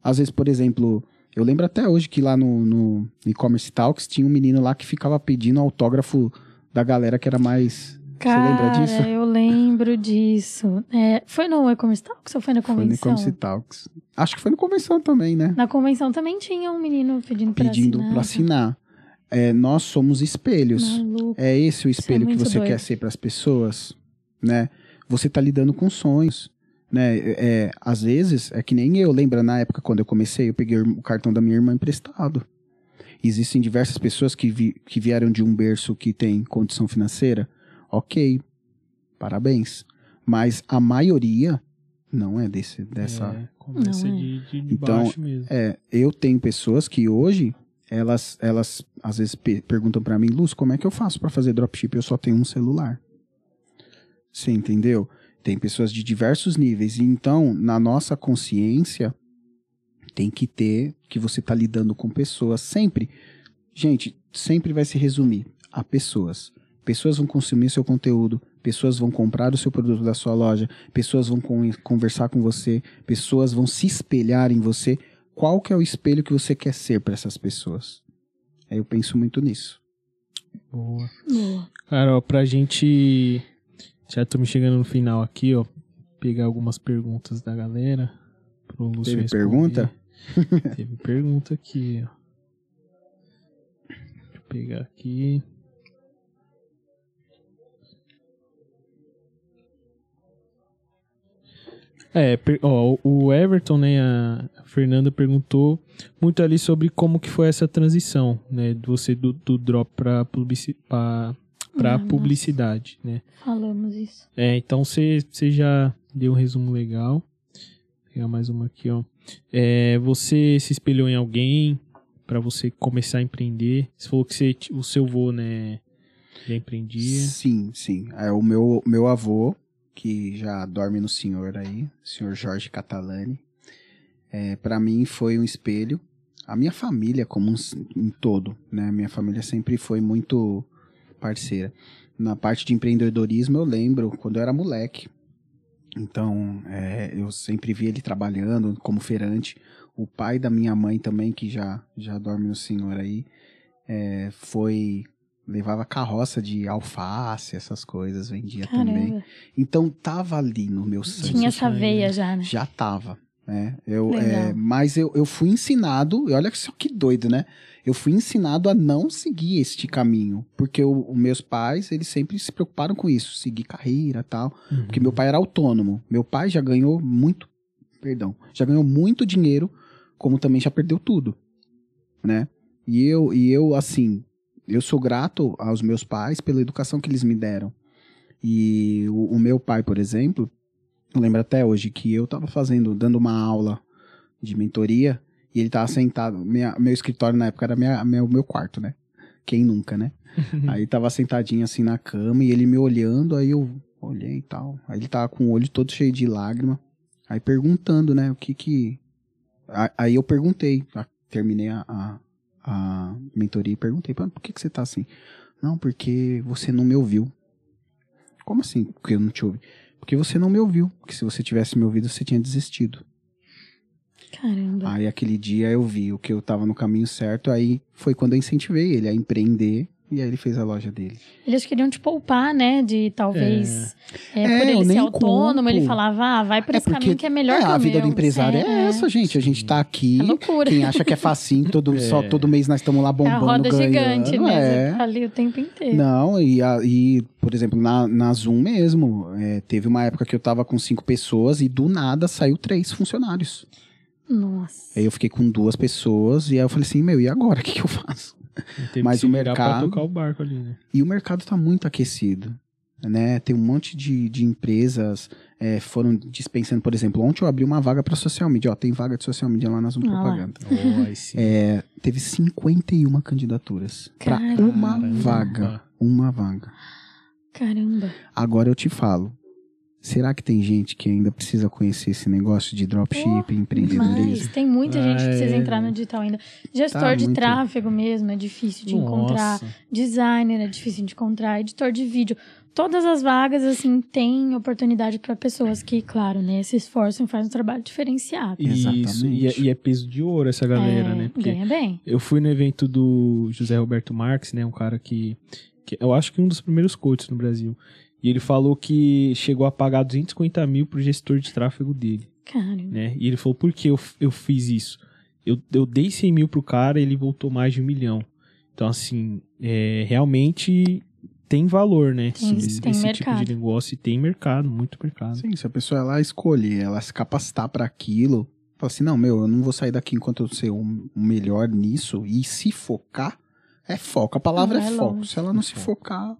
Às vezes, por exemplo, eu lembro até hoje que lá no, no e-commerce talks tinha um menino lá que ficava pedindo autógrafo da galera que era mais. Cara, lembra disso? eu lembro disso. É, foi no e-commerce Talks ou foi na Foi no convenção? e-commerce talks. Acho que foi no convenção também, né? Na convenção também tinha um menino pedindo pra Pedindo assinar. para assinar. é, nós somos espelhos. Maluco. É esse o espelho que muito você doido. quer ser para as pessoas, né? Você tá lidando com sonhos, né? É, às vezes é que nem eu, lembra na época quando eu comecei, eu peguei o cartão da minha irmã emprestado. Existem diversas pessoas que, vi- que vieram de um berço que tem condição financeira, ok, parabéns. Mas a maioria não é desse dessa. É, começa Não é. de, de, de Então, baixo mesmo. É, eu tenho pessoas que hoje elas, elas às vezes pe- perguntam pra mim, Luz, como é que eu faço pra fazer dropship? Eu só tenho um celular. Você entendeu? Tem pessoas de diversos níveis. E então, na nossa consciência, tem que ter que você tá lidando com pessoas sempre. Gente, sempre vai se resumir a pessoas. Pessoas vão consumir seu conteúdo, pessoas vão comprar o seu produto da sua loja, pessoas vão con- conversar com você, pessoas vão se espelhar em você. Qual que é o espelho que você quer ser para essas pessoas? Aí eu penso muito nisso. Boa. Boa. Cara, ó, pra gente. Já estamos chegando no final aqui, ó. Pegar algumas perguntas da galera. Pro Lúcio Teve responder. pergunta? Teve pergunta aqui, ó. Deixa eu pegar aqui. É, ó, o Everton, né, a Fernanda perguntou muito ali sobre como que foi essa transição, né, de você do, do drop pra, publici pra, pra Ah, nossa. publicidade, né. Falamos isso. É, então você já deu um resumo legal. Vou pegar mais uma aqui, ó. É, você se espelhou em alguém pra você começar a empreender? Você falou que você, o seu vô, né, já empreendia. Sim, sim. É o meu, meu avô, que já dorme no senhor aí, senhor Jorge Catalani. É, para mim foi um espelho. A minha família como um, em todo, né? Minha família sempre foi muito parceira. Na parte de empreendedorismo eu lembro quando eu era moleque. Então, é, eu sempre vi ele trabalhando como feirante. O pai da minha mãe também, que já, já dorme no senhor aí, é, foi levava carroça de alface, essas coisas, vendia também. Caramba. Então tava ali no meu sangue. Tinha essa sangue, veia já, né? Já tava, né? Eu, é, mas eu, eu fui ensinado, e olha só que doido, né? Eu fui ensinado a não seguir este caminho, porque o- os meus pais, eles sempre se preocuparam com isso, seguir carreira tal, porque meu pai era autônomo. Meu pai já ganhou muito, perdão, já ganhou muito dinheiro, como também já perdeu tudo, né? E eu, e eu assim, eu sou grato aos meus pais pela educação que eles me deram. E o, o meu pai, por exemplo, eu lembro até hoje que eu tava fazendo, dando uma aula de mentoria e ele tava sentado. Minha- meu escritório na época era minha, meu, meu quarto, né? Quem nunca, né? aí tava sentadinho assim na cama e ele me olhando, aí eu olhei e tal. Aí ele tava com o olho todo cheio de lágrima. Aí perguntando, né, o que que. Aí eu perguntei, terminei a, a, a mentoria e perguntei, "Pô, por que, que você tá assim? Não, porque você não me ouviu. Como assim? Porque eu não te ouvi? Porque você não me ouviu. Porque se você tivesse me ouvido, você tinha desistido. Caramba. Aí aquele dia eu vi o que eu tava no caminho certo, aí foi quando eu incentivei ele a empreender e aí ele fez a loja dele. Eles queriam te poupar, né? De talvez. É, É, por eu ele ser nem autônomo, ele culpo. falava, ah, vai por É esse porque- caminho que é melhor é, que o a vida meu. do empresário é, É, essa, gente. A gente tá aqui. É loucura. Quem acha que é facinho, todo, só É. todo mês nós estamos lá É a bombando, roda ganhando. gigante, né? é. Tá ali o tempo inteiro. Não, e, a- e, por exemplo, na, na Zoom mesmo, é, teve uma época que eu tava com cinco pessoas e do nada saiu três funcionários. Nossa. Aí eu fiquei com duas pessoas e aí eu falei assim, meu, e agora? O que, que eu faço? Mas o mercado- tocar o barco ali, né? E o mercado tá muito aquecido. Né? Tem um monte de, de empresas é, foram dispensando, por exemplo, ontem eu abri uma vaga para social media. Ó, tem vaga de social media lá na Zoom Ah. Propaganda. Oh. É, teve 51 candidaturas para uma vaga. Uma vaga. Caramba. Agora eu te falo. Será que tem gente que ainda precisa conhecer esse negócio de dropshipping, empreendedorismo? Mas tem muita gente que precisa entrar no digital ainda. Gestor Tá de muito- tráfego mesmo, é difícil de encontrar. Nossa. Designer é difícil de encontrar. Editor de vídeo. Todas as vagas, assim, tem oportunidade para pessoas que, claro, né, se esforçam e fazem um trabalho diferenciado. Isso, Exatamente. e é, e é peso de ouro essa galera, É, né? Porque Ganha bem. eu fui no evento do José Roberto Marques, né? Um cara que, que eu acho que um dos primeiros coaches no Brasil. E ele falou que chegou a pagar 250 mil pro gestor de tráfego dele, Cara, né? E ele falou, por que eu, eu fiz isso? Eu, eu dei 100 mil pro cara e ele voltou mais de um milhão. Então, assim, é, realmente tem valor, né? Tem- esse tem esse tipo de negócio e tem mercado, muito mercado. Sim, se a pessoa ela escolhe, ela se capacitar para aquilo, fala assim, não, meu, eu não vou sair daqui enquanto eu ser um, um melhor nisso, e se focar, é foco, a palavra Não é é foco. Se ela não se focar,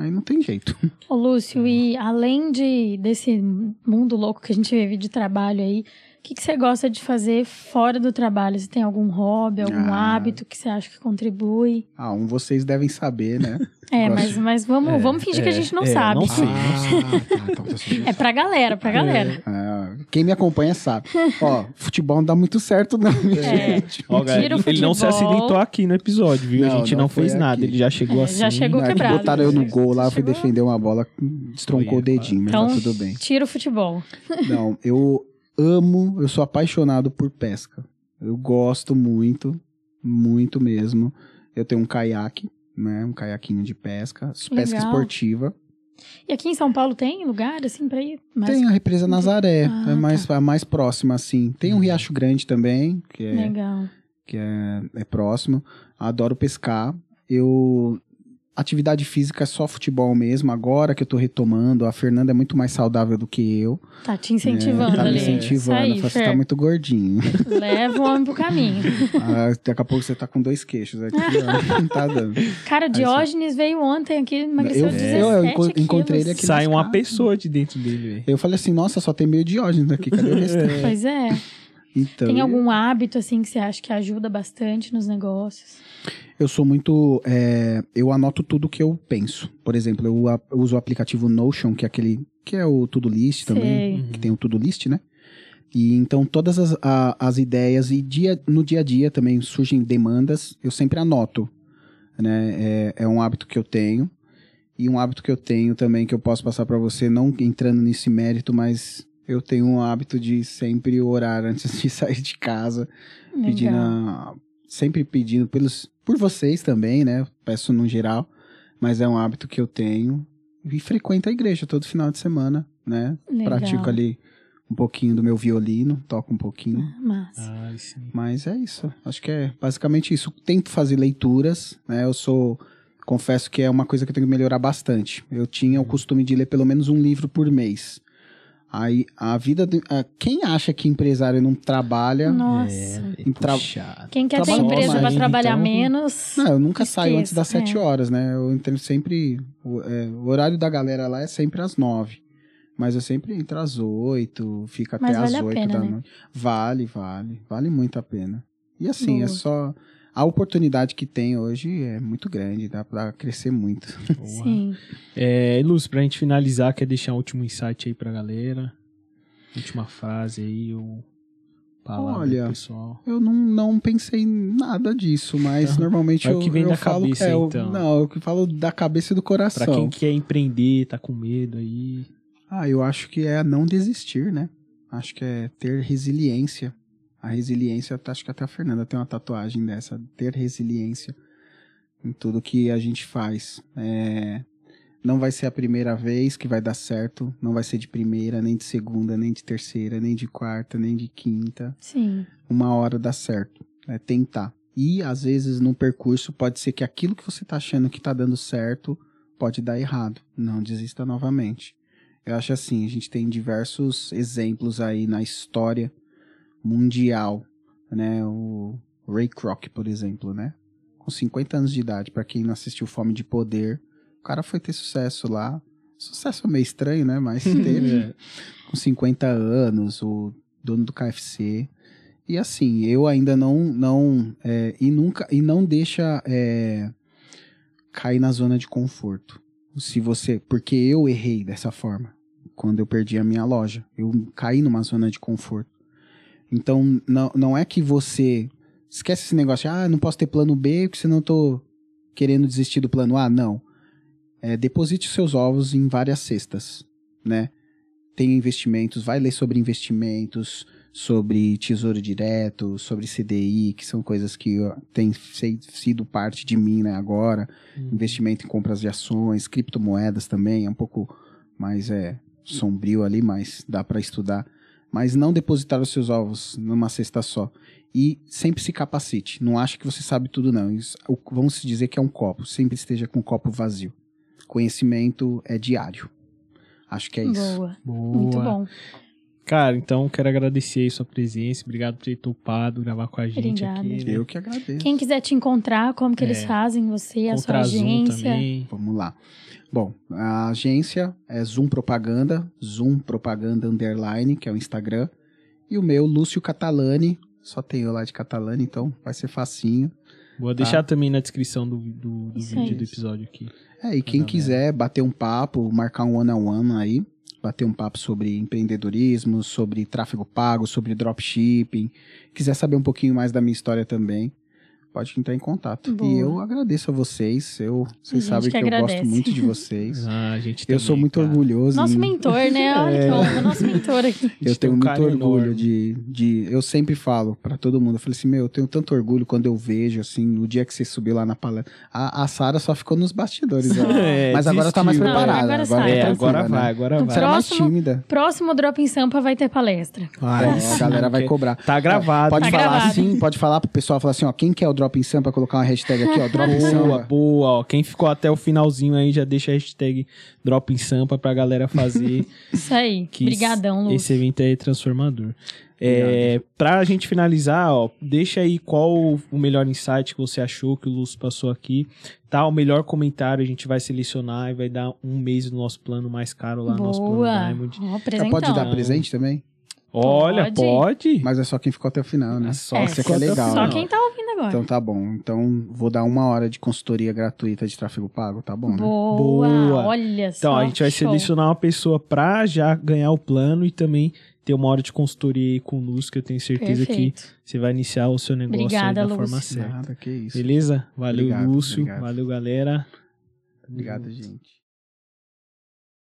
aí não tem jeito. Ô, Lúcio, e além de, desse mundo louco que a gente vive de trabalho aí, o que, que você gosta de fazer fora do trabalho? Você tem algum hobby, algum Ah. hábito que você acha que contribui? Ah, um vocês devem saber, né? É, Gosto. mas, mas vamos, É, vamos fingir que a é, gente não é, sabe. não sei. Ah, tá, então você É pra galera, pra galera. Ah, quem me acompanha sabe. Ó, futebol não dá muito certo, não, minha É. gente. Ó, galera, Tira o ele não se acidentou aqui no episódio, viu? a Não, gente não, não fez nada, aqui. ele já chegou É, assim. já chegou é quebrado. botaram eu no gol lá, eu fui Chegou- defender uma bola, destroncou o dedinho, mas Então- tá tudo bem. Tira o futebol. Não, eu amo, eu sou apaixonado por pesca. Eu gosto muito, muito mesmo. Eu tenho um caiaque, né? Um caiaquinho de pesca, pesca Legal. esportiva. E aqui em São Paulo tem lugar, assim, pra ir? Mas Tem a represa Nazaré, Ah, é mais, a mais próxima, assim. Tem um Riacho Grande também, que é, Legal. que é, é próximo. Adoro pescar. Eu. Atividade física é só futebol mesmo. Agora que eu tô retomando, a Fernanda é muito mais saudável do que eu. Tá te incentivando É, tá ali. me incentivando. Aí, Fala, você tá muito gordinho. Leva o homem pro caminho. Ah, daqui a pouco você tá com dois queixos aqui, ó. Não tá dando. Cara, Aí, Diógenes veio ontem aqui, emagreceu Eu- 17 eu enco- quilos. encontrei ele aqui. Sai uma Cara. pessoa de dentro dele. Eu falei assim, nossa, só tem meio Diógenes aqui, cadê o restante? Pois é. Então, Tem algum hábito, assim, que você acha que ajuda bastante nos negócios? Eu sou muito. é, eu anoto tudo que eu penso. Por exemplo, eu, a- eu uso o aplicativo Notion, que é aquele. que é o Tudo List também. Sei. Que tem o Tudo List, né? E então todas as, a- as ideias e dia, no dia a dia também surgem demandas, eu sempre anoto. Né? É, é um hábito que eu tenho. E um hábito que eu tenho também, que eu posso passar para você, não entrando nesse mérito, mas eu tenho um hábito de sempre orar antes de sair de casa pedindo Legal. a- sempre pedindo pelos por vocês também, né? Peço no geral, mas é um hábito que eu tenho e frequento a igreja todo final de semana, né? Legal. Pratico ali um pouquinho do meu violino, toco um pouquinho. Ai, sim. mas é isso. Acho que é basicamente isso. Tento fazer leituras, né? Eu sou confesso que é uma coisa que eu tenho que melhorar bastante. Eu tinha o costume de ler pelo menos um livro por mês. Aí a vida de, a- quem acha que empresário não trabalha, Nossa. É, Em tra-. Quem quer ter empresa pra trabalhar então- menos. Não, eu nunca saio antes das é. horas, né? Eu entendo sempre. O, é, o horário da galera lá é sempre às nove. Mas eu sempre entro às oito, fico até Mas às vale a oito pena, da né? noite. Vale, vale. Vale muito a pena. E assim, Boa. é só. A oportunidade que tem hoje é muito grande, dá pra crescer muito. Boa. Sim. É, Luz, pra gente finalizar, quer deixar um último insight aí pra galera? Última frase aí, ou palavra Olha, pessoal. Eu não, não pensei em nada disso, mas Aham. normalmente É o eu, que vem eu da falo. cabeça, é, eu- então. Não, eu que falo da cabeça e do coração. Pra quem quer empreender, tá com medo aí. Ah, eu acho que é não desistir, né? Acho que é ter resiliência. A resiliência, acho que até a Fernanda tem uma tatuagem dessa, ter resiliência em tudo que a gente faz. É, não vai ser a primeira vez que vai dar certo, não vai ser de primeira, nem de segunda, nem de terceira, nem de quarta, nem de quinta. Sim. Uma hora dá certo, é tentar. E às vezes no percurso pode ser que aquilo que você tá achando que tá dando certo pode dar errado. Não desista novamente. Eu acho assim, a gente tem diversos exemplos aí na história mundial, né? O Ray Kroc, por exemplo, né? Com 50 anos de idade, pra quem não assistiu Fome de Poder, o cara foi ter sucesso lá. Sucesso meio estranho, né? Mas teve É. com 50 anos, o dono do KFC. E assim, eu ainda não não é, e nunca e não deixa é, cair na zona de conforto. Se você, porque eu errei dessa forma quando eu perdi a minha loja, eu caí numa zona de conforto. Então não, não é que você esquece esse negócio, de, ah, não posso ter plano B porque senão eu tô querendo desistir do plano A, não. É, deposite os seus ovos em várias cestas, né? tem investimentos, vai ler sobre investimentos, sobre tesouro direto, sobre CDI, que são coisas que têm sido parte de mim né, agora. Investimento em compras de ações, criptomoedas também, é um pouco mais é, sombrio ali, mas dá para estudar. Mas não depositar os seus ovos numa cesta só. E sempre se capacite. Não ache que você sabe tudo, não. Isso, vamos dizer que é um copo. Sempre esteja com o copo vazio. Conhecimento é diário. Acho que é isso. Boa. Boa. Muito bom. Cara, então quero agradecer aí sua presença. Obrigado por ter topado gravar com a gente Obrigada. aqui. né? Eu que agradeço. Quem quiser te encontrar, como que eles É. fazem você, a sua Contra a Zoom agência? também. Vamos lá. Bom, a agência é Zoom Propaganda, Zoom Propaganda Underline, que é o Instagram. E o meu, Lúcio Catalani. Só tem eu lá de Catalani, então vai ser facinho. Vou deixar também na descrição do, do, do vídeo aí. do episódio aqui. É, e quem quiser bater um papo, marcar um one-on-one aí, bater um papo sobre empreendedorismo, sobre tráfego pago, sobre dropshipping, quiser saber um pouquinho mais da minha história também, pode entrar em contato. Boa. E eu agradeço a vocês, eu, vocês sabem que que, eu gosto muito de vocês. Ah, a gente eu sou também, muito cara. orgulhoso. Nosso em- mentor, né? Olha que honra, nosso mentor aqui. Eu tenho um muito orgulho enorme. de, de. Eu sempre falo pra todo mundo. Eu falei assim: Meu, eu tenho tanto orgulho quando eu vejo, assim, no dia que você subiu lá na palestra. A, a Sara só ficou nos bastidores. É, Mas agora tá mais desistiu. Não, preparada. agora agora tá É, agora né? vai, agora No vai. Era mais Próximo- tímida. Próximo Drop em Sampa vai ter palestra. Ó, sim, a galera vai que- cobrar. Tá gravado. Pode Tá falar gravado. assim, pode falar pro pessoal falar assim, ó, quem quer o Drop in Sam pra colocar uma hashtag aqui, ó, Drop in Boa, Samba. boa, ó. Quem ficou até o finalzinho aí já deixa a hashtag Drop em Sampa pra galera fazer. Isso aí. que Obrigadão, Lu. Esse evento é transformador. É, pra gente finalizar, ó, deixa aí qual o melhor insight que você achou que o Lúcio passou aqui. Tá, o melhor comentário a gente vai selecionar e vai dar um mês do nosso plano mais caro lá no nosso plano Boa. Diamond. Presentão. pode dar presente também? Olha, Pode. pode. Mas é só quem ficou até o final, né? É só É, é legal. Só quem tá ouvindo agora. Então tá bom. Então vou dar uma hora de consultoria gratuita de tráfego pago, tá bom, né? Boa. Boa. Olha só. Então, a gente vai show. selecionar uma pessoa pra já ganhar o plano e também ter uma hora de consultoria aí com o Lúcio, que eu tenho certeza Perfeito. que você vai iniciar o seu negócio Obrigada, aí da Lúcio. forma certa. Nada, que isso. Beleza? Valeu, Obrigado, Lúcio. obrigado. Valeu, galera. Obrigado, gente.